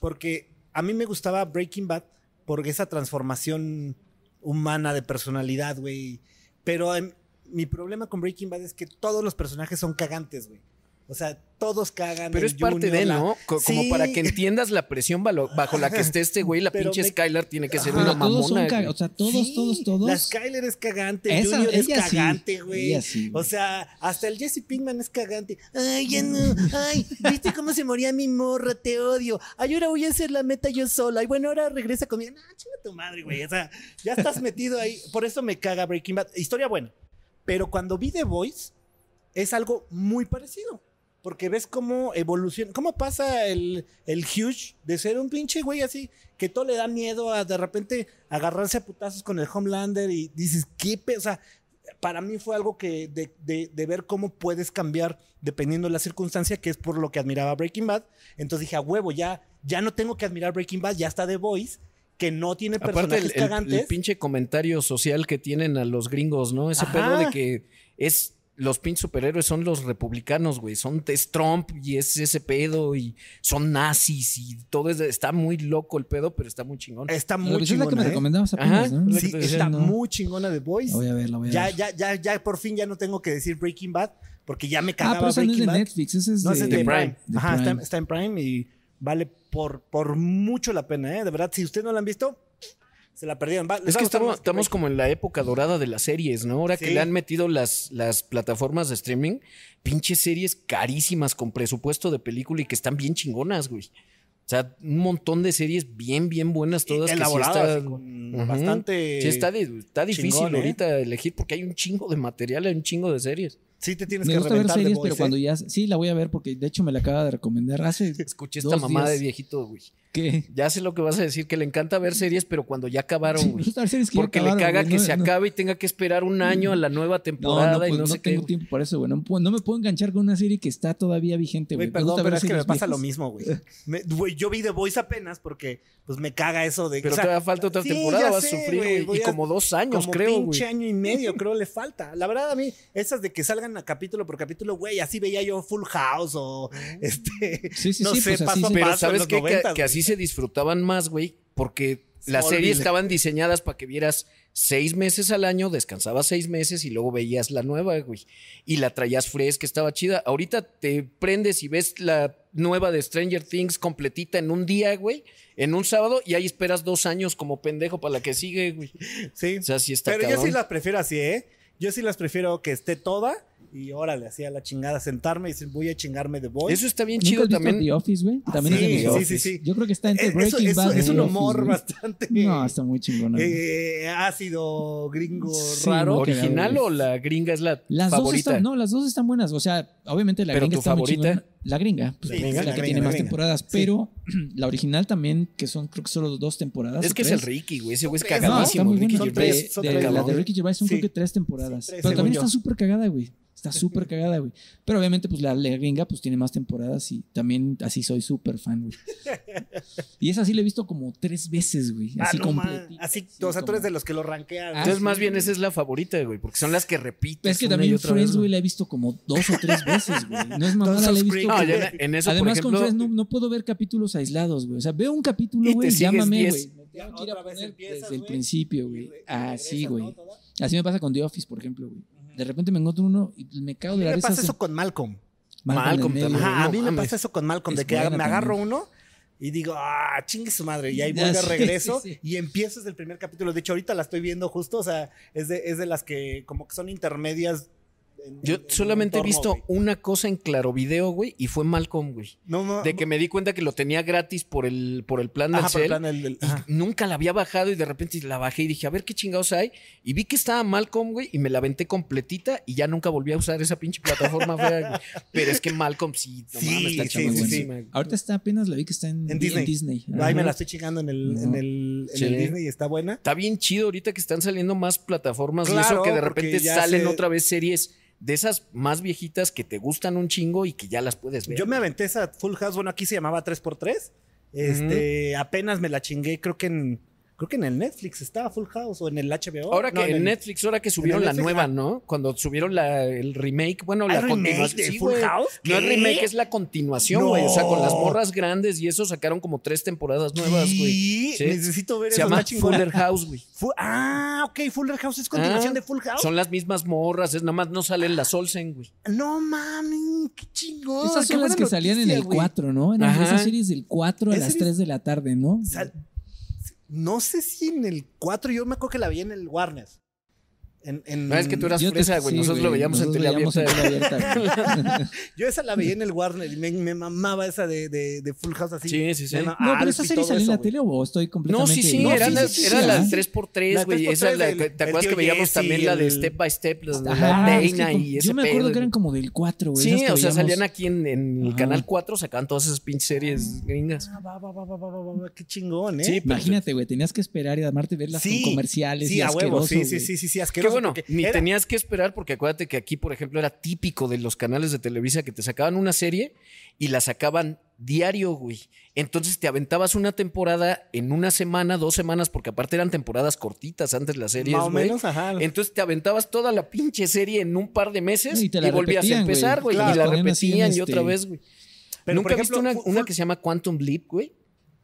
porque a mí me gustaba Breaking Bad por esa transformación humana de personalidad, güey. Pero em, mi problema con Breaking Bad es que todos los personajes son cagantes, güey. O sea, todos cagan. Pero es parte Junior, de, la- ¿no? Co- Como para que entiendas la presión bajo la que esté este güey, la *laughs* Pero pinche me- Skylar tiene que ser Ajá. una todos son mamona. O sea, todos, Sí, todos, todos. La Skyler es cagante, Esa- Junior es cagante, güey. ella sí, güey. o sea, hasta el Jesse Pinkman es cagante. Ay, ya no. Ay, ¿viste cómo se moría mi morra? Te odio. Ay, ahora voy a hacer la meta yo sola. Y bueno, ahora regresa conmigo. No, chinga tu madre, güey. O sea, ya estás metido ahí. Por eso me caga Breaking Bad. Historia buena. Pero cuando vi The Voice, es algo muy parecido. Porque ves cómo evoluciona, cómo pasa el, el Huge de ser un pinche güey así, que todo le da miedo a de repente agarrarse a putazos con el Homelander y dices, ¿qué? pe-?" O sea, para mí fue algo que de, de- de ver cómo puedes cambiar dependiendo de la circunstancia, que es por lo que admiraba Breaking Bad. Entonces dije, a huevo, ya, ya no tengo que admirar Breaking Bad, ya está The Voice, que no tiene Aparte, personajes el, el- el cagantes. pinche comentario social que tienen a los gringos, ¿no? Ese Ajá. pedo de que es. Los pinches superhéroes son los republicanos, güey. Son es Trump y es ese pedo y son nazis y todo es- está muy loco el pedo, pero está muy chingón. Está muy pues es la que me chingona, ¿eh? recomendabas apenas. ¿no? La Sí, está no. muy chingona The Voice. La voy a ver, la voy a Ya, ver. ya, ya, ya, por fin ya no tengo que decir Breaking Bad, porque ya me ah, cagaba pero esa no es Breaking de Bad. Netflix, ese es No, de, de de Prime. Prime. Ajá, Está, Prime. está en Prime y vale por, por mucho la pena, ¿eh? De verdad, si ustedes no la han visto, se la perdieron. Va- Es que estamos, como en la época dorada de las series, ¿no? Ahora que le han metido las, las plataformas de streaming, pinches series carísimas con presupuesto de película y que están bien chingonas, güey. O sea, un montón de series bien, bien buenas todas. que sí elaboradas, están- bastante Sí, está, está difícil chingón, ¿eh? ahorita elegir porque hay un chingo de material, hay un chingo de series. Sí te tienes Me que gusta ver reventar The series, Voice, pero ¿eh? cuando ya. Sí, la voy a ver porque de hecho me la acaba de recomendar hace. *laughs* Escuché esta mamá de viejito, güey. Que Ya sé lo que vas a decir, que le encanta ver series, pero cuando ya acabaron, Sí, güey. gusta ver series que ya Porque le caga güey, que no- se no- acabe y tenga que esperar un año a la nueva temporada no, y pues, no no sé tengo tiempo para eso, güey. No, me puedo enganchar con una serie que está todavía vigente, Güey, güey. Perdón, pero es que me pasa lo mismo, güey. *laughs* Me- güey, Yo vi The Voice apenas porque pues me caga eso de... Pero o sea, todavía falta otra sí, temporada, vas a sé, sufrir, güey, güey. voy Y a- como dos años, como creo, pinche güey. año y medio, *laughs* creo, le falta. La verdad, a mí, esas de que salgan a capítulo por capítulo, güey, así veía yo Full House o este. Sí, sí, no sé, pues paso a Pero paso en ¿sabes qué? Que- 90s, que, así. Se disfrutaban más, güey, porque las series estaban diseñadas para que vieras seis meses al año, descansabas seis meses y luego veías la nueva, güey. Y la traías fresca, estaba chida. Ahorita te prendes y ves la nueva de Stranger Things completita en un día, güey, en un sábado, y ahí esperas dos años como pendejo para la que sigue, güey. Sí. O sea, sí está Pero yo sí las prefiero así, ¿eh? Yo sí las prefiero que esté toda y órale, así a la chingada, sentarme y decir, voy a chingarme de Voice. Eso está bien ¿Nunca chido también. The Office, güey? También Ah, sí, es de sí, The sí, Office. sí. Yo creo que está entre Eh, Breaking eso- Bad es un humor Office, güey. bastante No, está muy chingón. eh, ácido, gringo, Sí, raro. ¿Original o la gringa es la Las dos están, no, las dos están buenas. O sea, obviamente la ¿Pero gringa tu está muy chingona. La gringa, pues, Sí, es la la, gringa, que tiene la más gringa. temporadas. Sí. Pero *clears throat* la original también, que son creo que solo dos temporadas. Es que es el. Ricky, güey. Ese güey es tres, ¿no? Está cagadísimo. muy Ricky buena. Son Gervais. tres, son De, tres, la de Ricky Gervais son Sí. creo que tres temporadas. Sí, tres, pero también yo. está súper cagada, güey. Está súper cagada, güey. Pero obviamente, pues la, la gringa pues tiene más temporadas y también así soy súper fan, güey. y esa sí la he visto como tres veces, güey. Ah, Así no, completita. Así, Sí, o sea, tú eres de los que lo rankean. Ah, Entonces, sí. más bien, esa es la favorita, güey, porque son las que repites. Es que una también Friends, vez, güey, la he visto como dos o tres veces, güey. No es mamada, la he visto. Creek. No, como- ya en- eso, Además, por con ejemplo, Friends no, no puedo ver capítulos aislados, güey. O sea, veo un capítulo, güey, llámame, diez. güey. Me Ya tengo que ir a otra vez poner empiezas, desde el güey, principio, güey. Así, güey. ¿no? Toda. Así me pasa con The Office, por ejemplo, güey. De repente me encuentro uno y me cago A mí de la me risa. pasa hace- eso con Malcolm. Malcolm también. A mí me pasa eso con Malcolm, de que me agarro también. uno y digo, ah, chingue su madre. Y ahí vuelvo, sí, *laughs* regreso sí, sí. y empiezo desde el primer capítulo. De hecho, ahorita la estoy viendo justo, o sea, es de, es de las que como que son intermedias. En- Yo en- en solamente he visto una cosa en Claro Video, güey, y fue Malcolm, güey. No, no, De que me di cuenta que lo tenía gratis por el, por el plan del Ajá, por el cel. plan del- del- y ajá. nunca la había bajado y de repente la bajé y dije, a ver qué chingados hay. Y vi que estaba Malcolm, güey, y me la aventé completita y ya nunca volví a usar esa pinche plataforma fea, güey. Pero es que Malcolm sí, no Sí, mames, está sí, sí, güey. Ahorita está apenas la vi que está en, En Disney. Disney. Ahí me la estoy chingando en el, No. en el, en Sí. el Disney y está buena. Está bien chido ahorita que están saliendo más plataformas y Claro, eso que de repente salen se- otra vez series de esas más viejitas que te gustan un chingo y que ya las puedes ver. Yo me aventé esa Full House, bueno, aquí se llamaba 3x3. Este, apenas me la chingué, creo que en creo que en el Netflix estaba Full House o en el HBO. Ahora que No, en, el- Netflix, ahora que subieron la Netflix, nueva. ¿no? Cuando subieron la, el remake, bueno, ¿Ah, la continuación. de Sí, Full. House? No es remake, es la continuación, No. güey. O sea, con las morras grandes y eso sacaron como tres temporadas nuevas, güey. Sí. Necesito ver Se eso, llama. Fuller House, güey. Fu- ah, ok, Fuller House es continuación Ah, de Full House. Son las mismas morras, es nada más no salen las Olsen, güey. No mami, qué chingón. Esas son las que salían en el güey. 4, ¿no? Ajá. esas series del 4 a las series- 3 de la tarde, ¿no? Sal- No sé si en el 4, yo me acuerdo que la vi en el Warner. En, en- No, es que tú eras Yo te- fresa, güey. sí, Nosotros lo veíamos en nosotros veíamos en teleabierta. güey. *laughs* Yo esa la veía en el Warner y me, me mamaba esa de, de, de Full House así. Sí, sí, sí. No, pero esa serie salió en la tele o estoy No, completamente. sí, sí, No, era, sí, la, sí, era sí, la ¿ah? 3x3, La güey. 3x3 Esa es la, ¿Te acuerdas que veíamos Jesse, también la de Step by Step? La de Ajá, la Ah, es que Dana y ese Yo me acuerdo pedo, que eran como del 4, güey. Sí, o sea, salían aquí en, en el. Canal 4, sacaban todas esas pinches series gringas. Ah, va, va, va, va, va, va, va, qué chingón, ¿eh? Imagínate, güey, tenías que esperar y además verlas Sí, con comerciales Sí, y a huevo, sí, sí, sí, sí, asqueroso. Bueno, ni era- tenías que esperar porque acuérdate que aquí, por ejemplo, era típico de los canales de Televisa que te sacaban una serie y la sacaban diario, güey. Entonces te aventabas una temporada en una semana, dos semanas, porque aparte eran temporadas cortitas antes las series, Más o güey. menos, ajá. Entonces te aventabas toda la pinche serie en un par de meses Y te la volvías a repetían, empezar, güey. Claro. y la repetían y este- otra vez, güey. Pero, ¿Nunca por viste ejemplo, una, que se llama Quantum Leap, güey?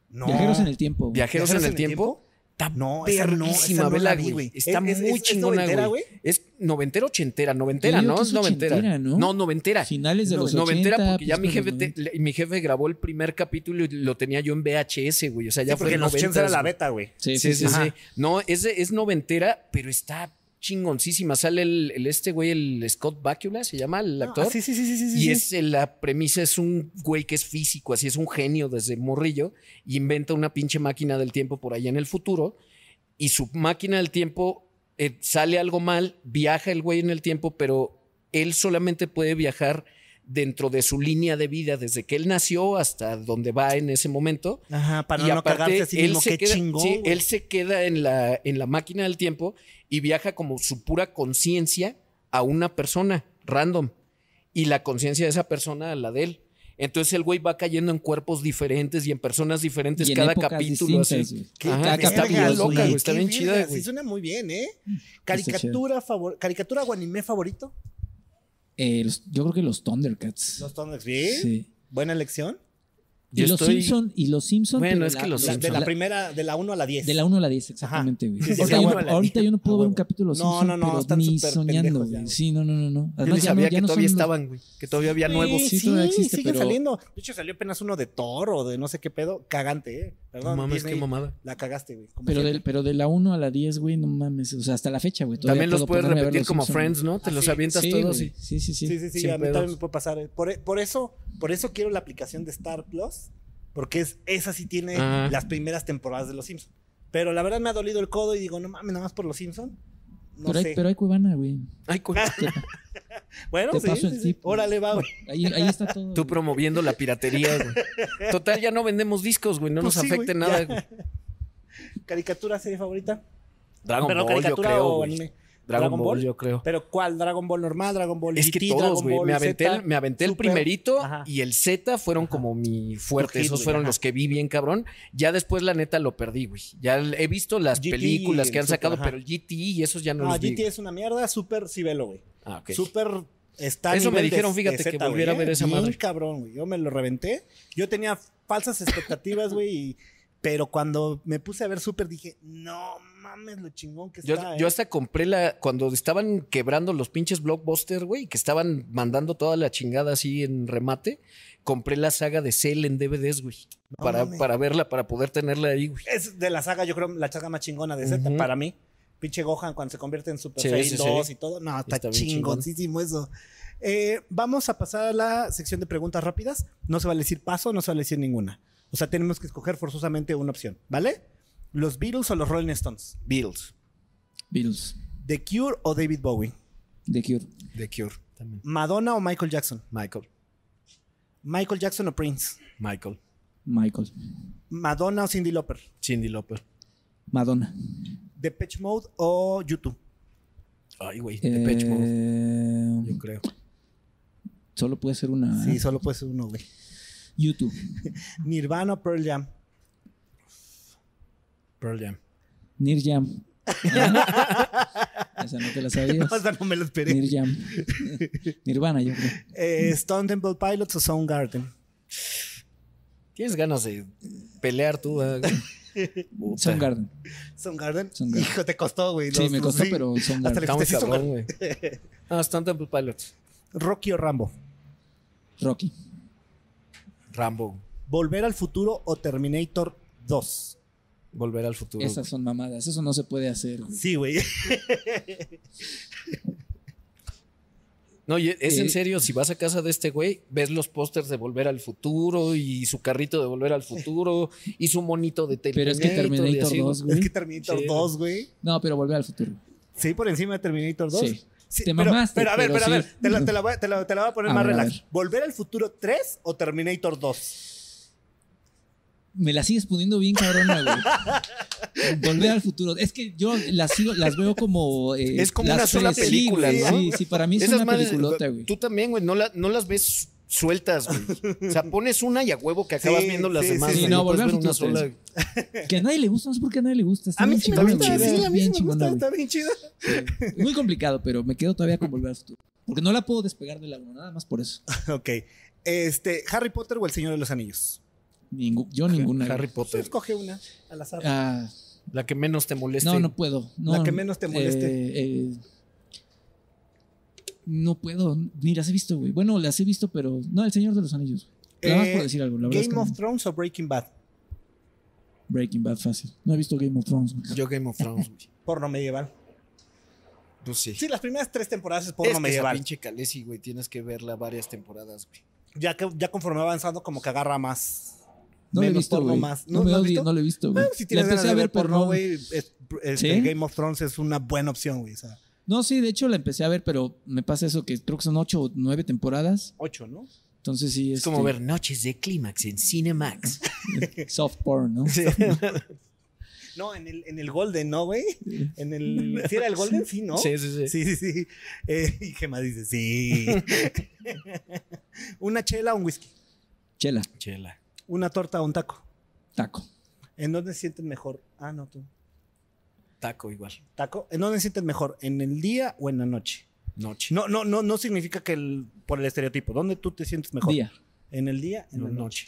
No. Viajeros en el tiempo. güey. Viajeros, en el, tiempo. Está No, esa no, esa no vela, la vi, güey. Está ¿Es- es- muy es chingona, noventera, güey. Es noventera ochentera, noventera, ¿no? Es es noventera. ¿no? No, noventera. Finales de los noventera 80, porque ya mi jefe, te- mi jefe grabó el primer capítulo y lo tenía yo en VHS, güey. O sea, ya Sí, fue porque en los 80 era la 90s, güey. beta, güey. Sí, Sí, sí, sí. Ajá. No, es, es noventera, pero está chingoncísima. Sale el, el este güey, el Scott Bakula, se llama el actor. Ah, sí, sí, sí, sí, sí, Y sí. es eh, la premisa es un güey que es físico, así es un genio desde morrillo y inventa una pinche máquina del tiempo por allá en el futuro y su máquina del tiempo eh, sale algo mal, viaja el güey en el tiempo, pero él solamente puede viajar dentro de su línea de vida desde que él nació hasta donde va en ese momento. Ajá, para y no aparte, cagarse así él mismo, se qué queda, chingón. sí, él se queda en la, en la máquina del tiempo y viaja como su pura conciencia a una persona random y la conciencia de esa persona a la de él. Entonces el güey va cayendo en cuerpos diferentes y en personas diferentes Y en cada capítulo. así. güey. Qué Ajá, Cada que está capítulo loca, güey. Está bien chida, Sí, suena muy bien, ¿eh? Caricatura favor, caricatura o anime favorito. Eh, los- yo creo que los Thundercats. Los Thundercats, ¿sí? Sí. Buena elección. Yo y los estoy- Simpson y los Simpson Bueno, es que los La- de Simpson. la la- primera, de la 1 a la 10. de la 1 a la 10 exactamente, güey. Sí, sí, Ahorita sí, yo- uno a la ahorita 10. yo no puedo ver un capítulo de los No, Simpson, no, no, pero están ni súper soñando, güey. Sí, no, no, no, no. Yo Además ni ya sabía ya que no todavía los- estaban, güey. Que todavía había Sí, nuevos. Sí, sí, todavía existe, siguen pero- saliendo. De hecho, salió apenas uno de Thor o de no sé qué pedo. Cagante, ¿eh? Perdón, No mames, qué mamada. La cagaste, güey. Pero, del, pero de la 1 a la 10, güey, no mames. O sea, hasta la fecha, güey. También los puedes repetir los como Friends, ¿no? Te Ah, los sí. avientas todos. sí, sí, sí. Sí, sí, sí, a mí también me puede pasar. Por, por eso, por eso quiero la aplicación de Star Plus, porque es, esa sí tiene las primeras temporadas de Los Simpsons. Pero la verdad me ha dolido el codo y digo, no mames, nada más por Los Simpsons. No pero, sé. hay, pero hay Cuevana, güey. Ay, cu- *laughs* bueno, sí, sí, sí. Órale, va, güey. Ahí, ahí está todo. Tú güey. promoviendo la piratería, güey. Total, ya no vendemos discos, güey. No Pues nos sí, afecte güey, nada, ya. güey. *laughs* ¿Caricatura serie favorita? Dragon Pero Ball, yo caricatura creo, o güey. anime. Dragon, ¿Dragon Ball, Ball? yo creo. ¿Pero cuál? ¿Dragon Ball normal? ¿Dragon Ball Es que GT, todos, güey. Me aventé, Z, el, me aventé el primerito Ajá. y el Z fueron como mi fuerte. Hit, Esos fueron ajá. los que vi bien, cabrón. Ya después, la neta, lo perdí, güey. Ya he visto las GT películas que han Super, sacado, pero el GT y esos ya no, No, los vi. GT es una mierda. Super sí velo, güey. Ah, ok. Super está Eso me de- dijeron, de fíjate, que volviera a ver ¿eh? esa Bien madre. cabrón, güey. Yo me lo reventé. Yo tenía falsas expectativas, güey, y- pero cuando me puse a ver Super dije, no mames lo chingón que Yo, está. yo ¿eh?". hasta compré la. Cuando estaban quebrando los pinches blockbusters, güey, que estaban mandando toda la chingada así en remate, compré la saga de Cell en DVDs, güey. No para, mames. para verla, para poder tenerla ahí, güey. Es de la saga, yo creo, la saga más chingona de Z para mí. Pinche Gohan cuando se convierte en Super Sí, Saiyan sí, 2 sí. y todo. No, está, Está chingoncísimo eso. Eh, vamos a pasar a la sección de preguntas rápidas. No se va a decir paso, no se va a decir ninguna. O sea, tenemos que escoger forzosamente una opción, ¿vale? ¿Los Beatles o los Rolling Stones? Beatles. Beatles. ¿The Cure o David Bowie? The Cure. The Cure también. ¿Madonna o Michael Jackson? Michael. ¿Michael Jackson o Prince? Michael. Michael. ¿Madonna o Cindy Lauper? Cindy Lauper. Madonna. ¿Depeche Mode o YouTube? Ay, güey. Depeche Mode. Eh, Yo creo. Solo puede ser una. Sí, solo puede ser uno, güey. YouTube. *laughs* Nirvana o Pearl Jam. Pearl Jam. Nir Jam. *laughs* Esa no te la sabías. No, esa no me lo esperé. Nir Jam. *laughs* Nirvana, yo creo. Eh, Stone Temple Pilots o Soundgarden. Tienes ganas de pelear tú, ¿eh? Soundgarden. Soundgarden. Soundgarden. Hijo, te costó, güey. Sí, Los- me costó, sí. pero Hasta Soundgarden. le muy dijiste, sí, cabrón, güey. Ah, Stone Temple Pilots. Rocky o Rambo. Rocky. Rambo. Volver al futuro o Terminator 2. Volver al futuro. Esas son mamadas. Eso no se puede hacer. güey. Sí, güey. *laughs* No, y es Eh, en serio, si vas a casa de este güey, ves los pósters de Volver al Futuro y su carrito de Volver al Futuro y su monito de Terminator. Pero es que Terminator así, 2, Es güey. que Terminator Sí. 2, güey. No, pero volver al futuro. Sí, por encima de Terminator 2. Sí. Te pero, mamaste, Pero a ver, pero pero, a ver. sí. Te la, te la voy, a- te la- te la voy a poner A más ver, relax. ¿Volver al futuro 3 o Terminator 2? Me la sigues poniendo bien cabrona, güey. *laughs* Volver al futuro. Es que yo las sigo, las veo como. eh, Es como las una sola tres. película, Sí, ¿no? Sí, sí, para mí es Esas una madres, peliculota, güey. Tú también, güey, no, la- no las ves sueltas, güey. O sea, pones una y a huevo que acabas Sí, viendo las sí, demás. sí. No, Volver al una sola. Que a nadie le gusta, no sé por qué a nadie le gusta. Está A mí bien sí me gusta, sí, a mí sí me chingona, gusta. Está bien chida. Muy complicado, pero me quedo todavía con Volver al futuro. Porque no la puedo despegar de la uno, nada más por eso. *laughs* Ok. Este, ¿Harry Potter o El Señor de los Anillos? Ningú- yo ninguna. Harry. Potter. Escoge una al azar. Ah, La que menos te moleste. no, no puedo. No, La que menos te moleste. eh, eh, no puedo, ni las he visto, güey. Bueno, las he visto, pero no, El Señor de los Anillos. Nada más Eh, por decir algo. La verdad es ¿Game que of no. Thrones o Breaking Bad? Breaking Bad fácil. No he visto Game of Thrones. güey. Yo Game of Thrones, güey. *laughs* Porno medieval. Pues sí. Sí, las primeras tres temporadas es es porno que esa medieval. pinche Calesi, güey, tienes que verla varias temporadas, güey. Ya, que, ya conforme va avanzando, como que agarra más. No lo he visto, porno, güey. más. No, me visto? no lo he visto, güey. Ah, si La tienes ganas de ver porno, no. güey, es- este, ¿Sí? Game of Thrones es una buena opción, güey. O sea, No, sí, de hecho la empecé a ver, pero me pasa eso que creo que son ocho o nueve temporadas. ocho, ¿no? Entonces sí, Es como este, ver Noches de Clímax en Cinemax. *laughs* soft porn, ¿no? *laughs* No, en el, en el Golden, ¿no, güey? En el. ¿Sí era el Golden? Sí, ¿no? Sí, sí, sí. Sí, sí, sí. Eh, y Gemma dice, sí. *laughs* ¿Una chela o un whisky? Chela, Chela. ¿Una torta o un taco? taco. ¿En dónde se sienten mejor? Ah, no, tú. Taco igual. ¿Taco? ¿En dónde se sienten mejor? ¿En el día o en la noche? Noche. No, no, no, no significa que el, por el estereotipo. ¿Dónde tú te sientes mejor? Día. ¿En el día? En la noche.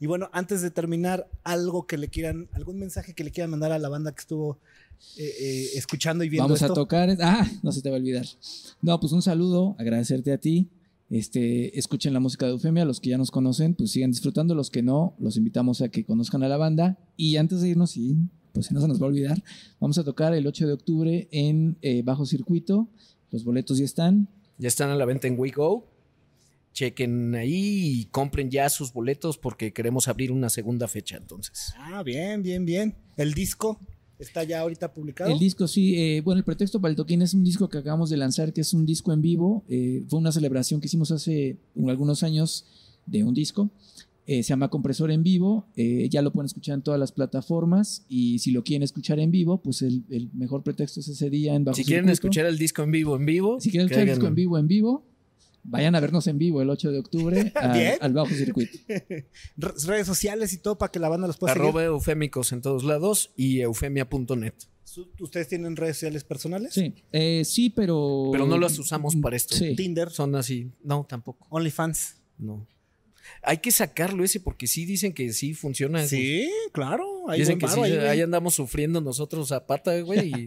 Y bueno, antes de terminar, algo que le quieran, algún mensaje que le quieran mandar a la banda que estuvo eh, eh, escuchando y viendo Vamos esto. a tocar. Ah, no se te va a olvidar. No, pues un saludo, agradecerte a ti. Este, escuchen la música de Eufemia, los que ya nos conocen, pues sigan disfrutando, los que no, los invitamos a que conozcan a la banda. Y antes de irnos, y pues si no se nos va a olvidar, vamos a tocar el 8 de octubre en eh, Bajo Circuito. Los boletos ya están. Ya están a la venta en WeGo. Chequen ahí y compren ya sus boletos porque queremos abrir una segunda fecha entonces. Ah, bien, bien, bien. El disco está ya ahorita publicado. El disco, sí. eh, bueno, el pretexto para el toquín es un disco que acabamos de lanzar, que es un disco en vivo. Eh, fue una celebración que hicimos hace algunos años de un disco. Eh, se llama Compresor en Vivo. eh, ya lo pueden escuchar en todas las plataformas. Y si lo quieren escuchar en vivo, pues el, el mejor pretexto es ese día en Bajo Si quieren Circuito. escuchar el disco en vivo, en vivo. Si quieren escuchar el disco en vivo, en vivo, vayan a vernos en vivo el 8 de octubre *laughs* a- Bien. al Bajo Circuito. *laughs* Re- redes sociales y todo para que la banda los pueda Arroba eufémicos en todos lados y eufemia.net. seguir. ¿Ustedes tienen redes sociales personales? Sí, eh, sí, pero. Pero no las usamos para esto. Sí. Tinder, Son así. No, tampoco. OnlyFans. No. Hay que sacarlo ese porque sí dicen que sí funciona. Sí, claro. Hay Dicen que sí, ahí, ahí, andamos sufriendo nosotros a pata, güey, y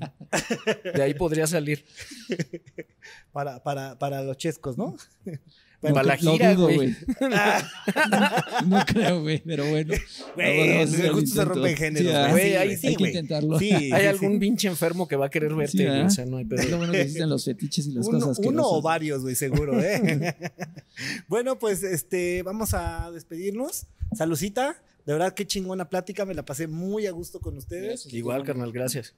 de ahí podría salir. *laughs* para, para, para los chescos, ¿no? *laughs* Para la gira, güey. *laughs* No creo, güey, pero bueno. Güey, justo se rompen géneros, ¿verdad? güey. Sí, ahí sí, hay que güey. intentarlo. Sí, *laughs* Hay sí, algún sí. pinche enfermo que va a querer verte, Sí, güey, o sea, no hay pedo. Es lo bueno que existen los fetiches y las Uno, cosas uno o varios, güey, seguro, *laughs* ¿eh? bueno, pues este, vamos a despedirnos. Salucita. De verdad, qué chingona plática. Me la pasé muy a gusto con ustedes. Igual, carnal, gracias.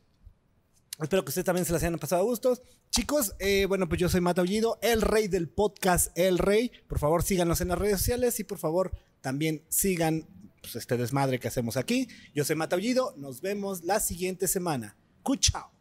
Espero que ustedes también se las hayan pasado a gustos. Chicos, eh, bueno, pues yo soy Mata Aullido, el rey del podcast El Rey. Por favor, síganos en las redes sociales y por favor también sigan pues, este desmadre que hacemos aquí. Yo soy Mata Aullido. Nos vemos la siguiente semana. Cuchao.